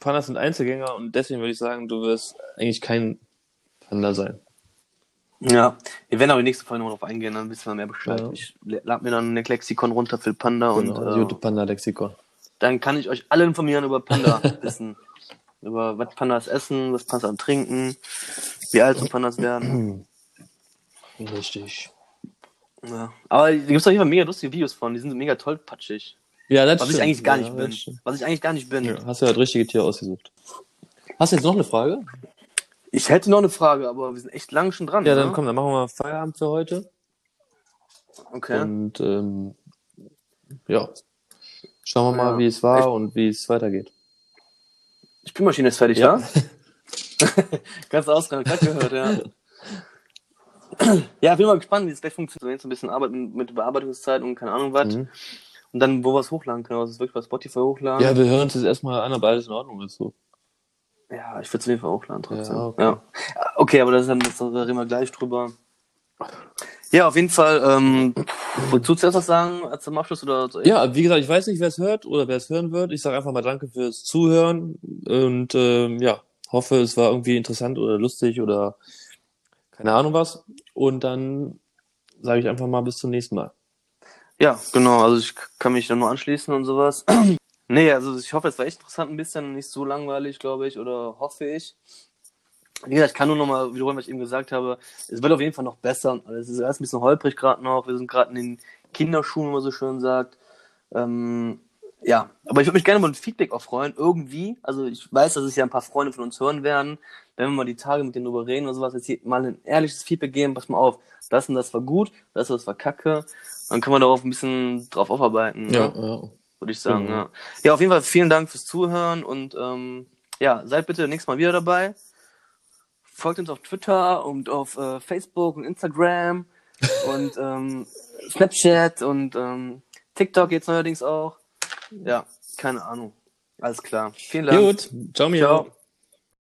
Pandas sind Einzelgänger und deswegen würde ich sagen, du wirst eigentlich kein Panda sein. Ja, wir werden aber die nächste Folge noch drauf eingehen, dann wissen wir mehr Bescheid. Ja. Ich lade mir dann ein Lexikon runter für Panda Genau, und äh, Panda-Lexikon. dann kann ich euch alle informieren über Panda-Wissen. [laughs] über was Pandas essen, was Pandas trinken, wie alt so Pandas werden. Richtig. Ja. Aber da gibt es auf jeden Fall mega lustige Videos von, die sind mega tollpatschig. Ja, das Was ich stimmt. eigentlich gar ja, nicht das bin. Was ich eigentlich gar nicht bin. Ja, hast du ja das richtige Tier ausgesucht. Hast du jetzt noch eine Frage? Ich hätte noch eine Frage, aber wir sind echt lang schon dran. Ja, dann ne? komm, dann machen wir Feierabend für heute. Okay. Und ähm, ja, schauen wir mal, Ja. wie es war Ich- und wie es weitergeht. Die Spülmaschine ist fertig, Ja. ja? [laughs] Ganz ausgegangen, gerade gehört, ja. ja, bin mal gespannt, wie es gleich funktioniert. Jetzt ein bisschen Arbeit mit, mit Bearbeitungszeit und keine Ahnung was. Mhm. Und dann, wo wir es hochladen können. Also, es wirklich bei Spotify hochladen. Ja, wir hören uns jetzt erstmal an, ob alles in Ordnung ist. So. Ja, ich würde es auf jeden Fall hochladen trotzdem. Ja, Ja, okay. okay. aber das ist dann, das, da reden wir gleich drüber. Ja, auf jeden Fall, ähm, wolltest du zuerst was sagen als zum Abschluss oder so? Ja, wie gesagt, ich weiß nicht, wer es hört oder wer es hören wird. Ich sage einfach mal Danke fürs Zuhören und ähm, ja, hoffe, es war irgendwie interessant oder lustig oder keine Ahnung was. Und dann sage ich einfach mal bis zum nächsten Mal. Ja, genau, also ich kann mich da nur anschließen und sowas. [clears throat] nee, also ich hoffe, es war echt interessant ein bisschen, nicht so langweilig, glaube ich, oder hoffe ich. Wie gesagt, ich kann nur nochmal wiederholen, was ich eben gesagt habe. Es wird auf jeden Fall noch besser alles. Es ist erst ein bisschen holprig gerade noch. Wir sind gerade in den Kinderschuhen, wie man so schön sagt. Ähm, ja, aber ich würde mich gerne mal ein Feedback auch freuen, irgendwie. Also ich weiß, dass es ja ein paar Freunde von uns hören werden. Wenn wir mal die Tage mit denen drüber reden oder sowas, jetzt hier mal ein ehrliches Feedback geben, pass mal auf, das und das war gut, das und das war kacke. Dann können wir darauf ein bisschen drauf aufarbeiten. Ja, ne? ja. würde ich sagen. Genau. Ja. ja, auf jeden Fall vielen Dank fürs Zuhören und ähm, ja, seid bitte nächstes Mal wieder dabei. Folgt uns auf Twitter und auf äh, Facebook und Instagram und [laughs] ähm, Snapchat und ähm, TikTok jetzt neuerdings auch. Ja, keine Ahnung. Alles klar. Vielen Dank. Gut, ciao. Ciao.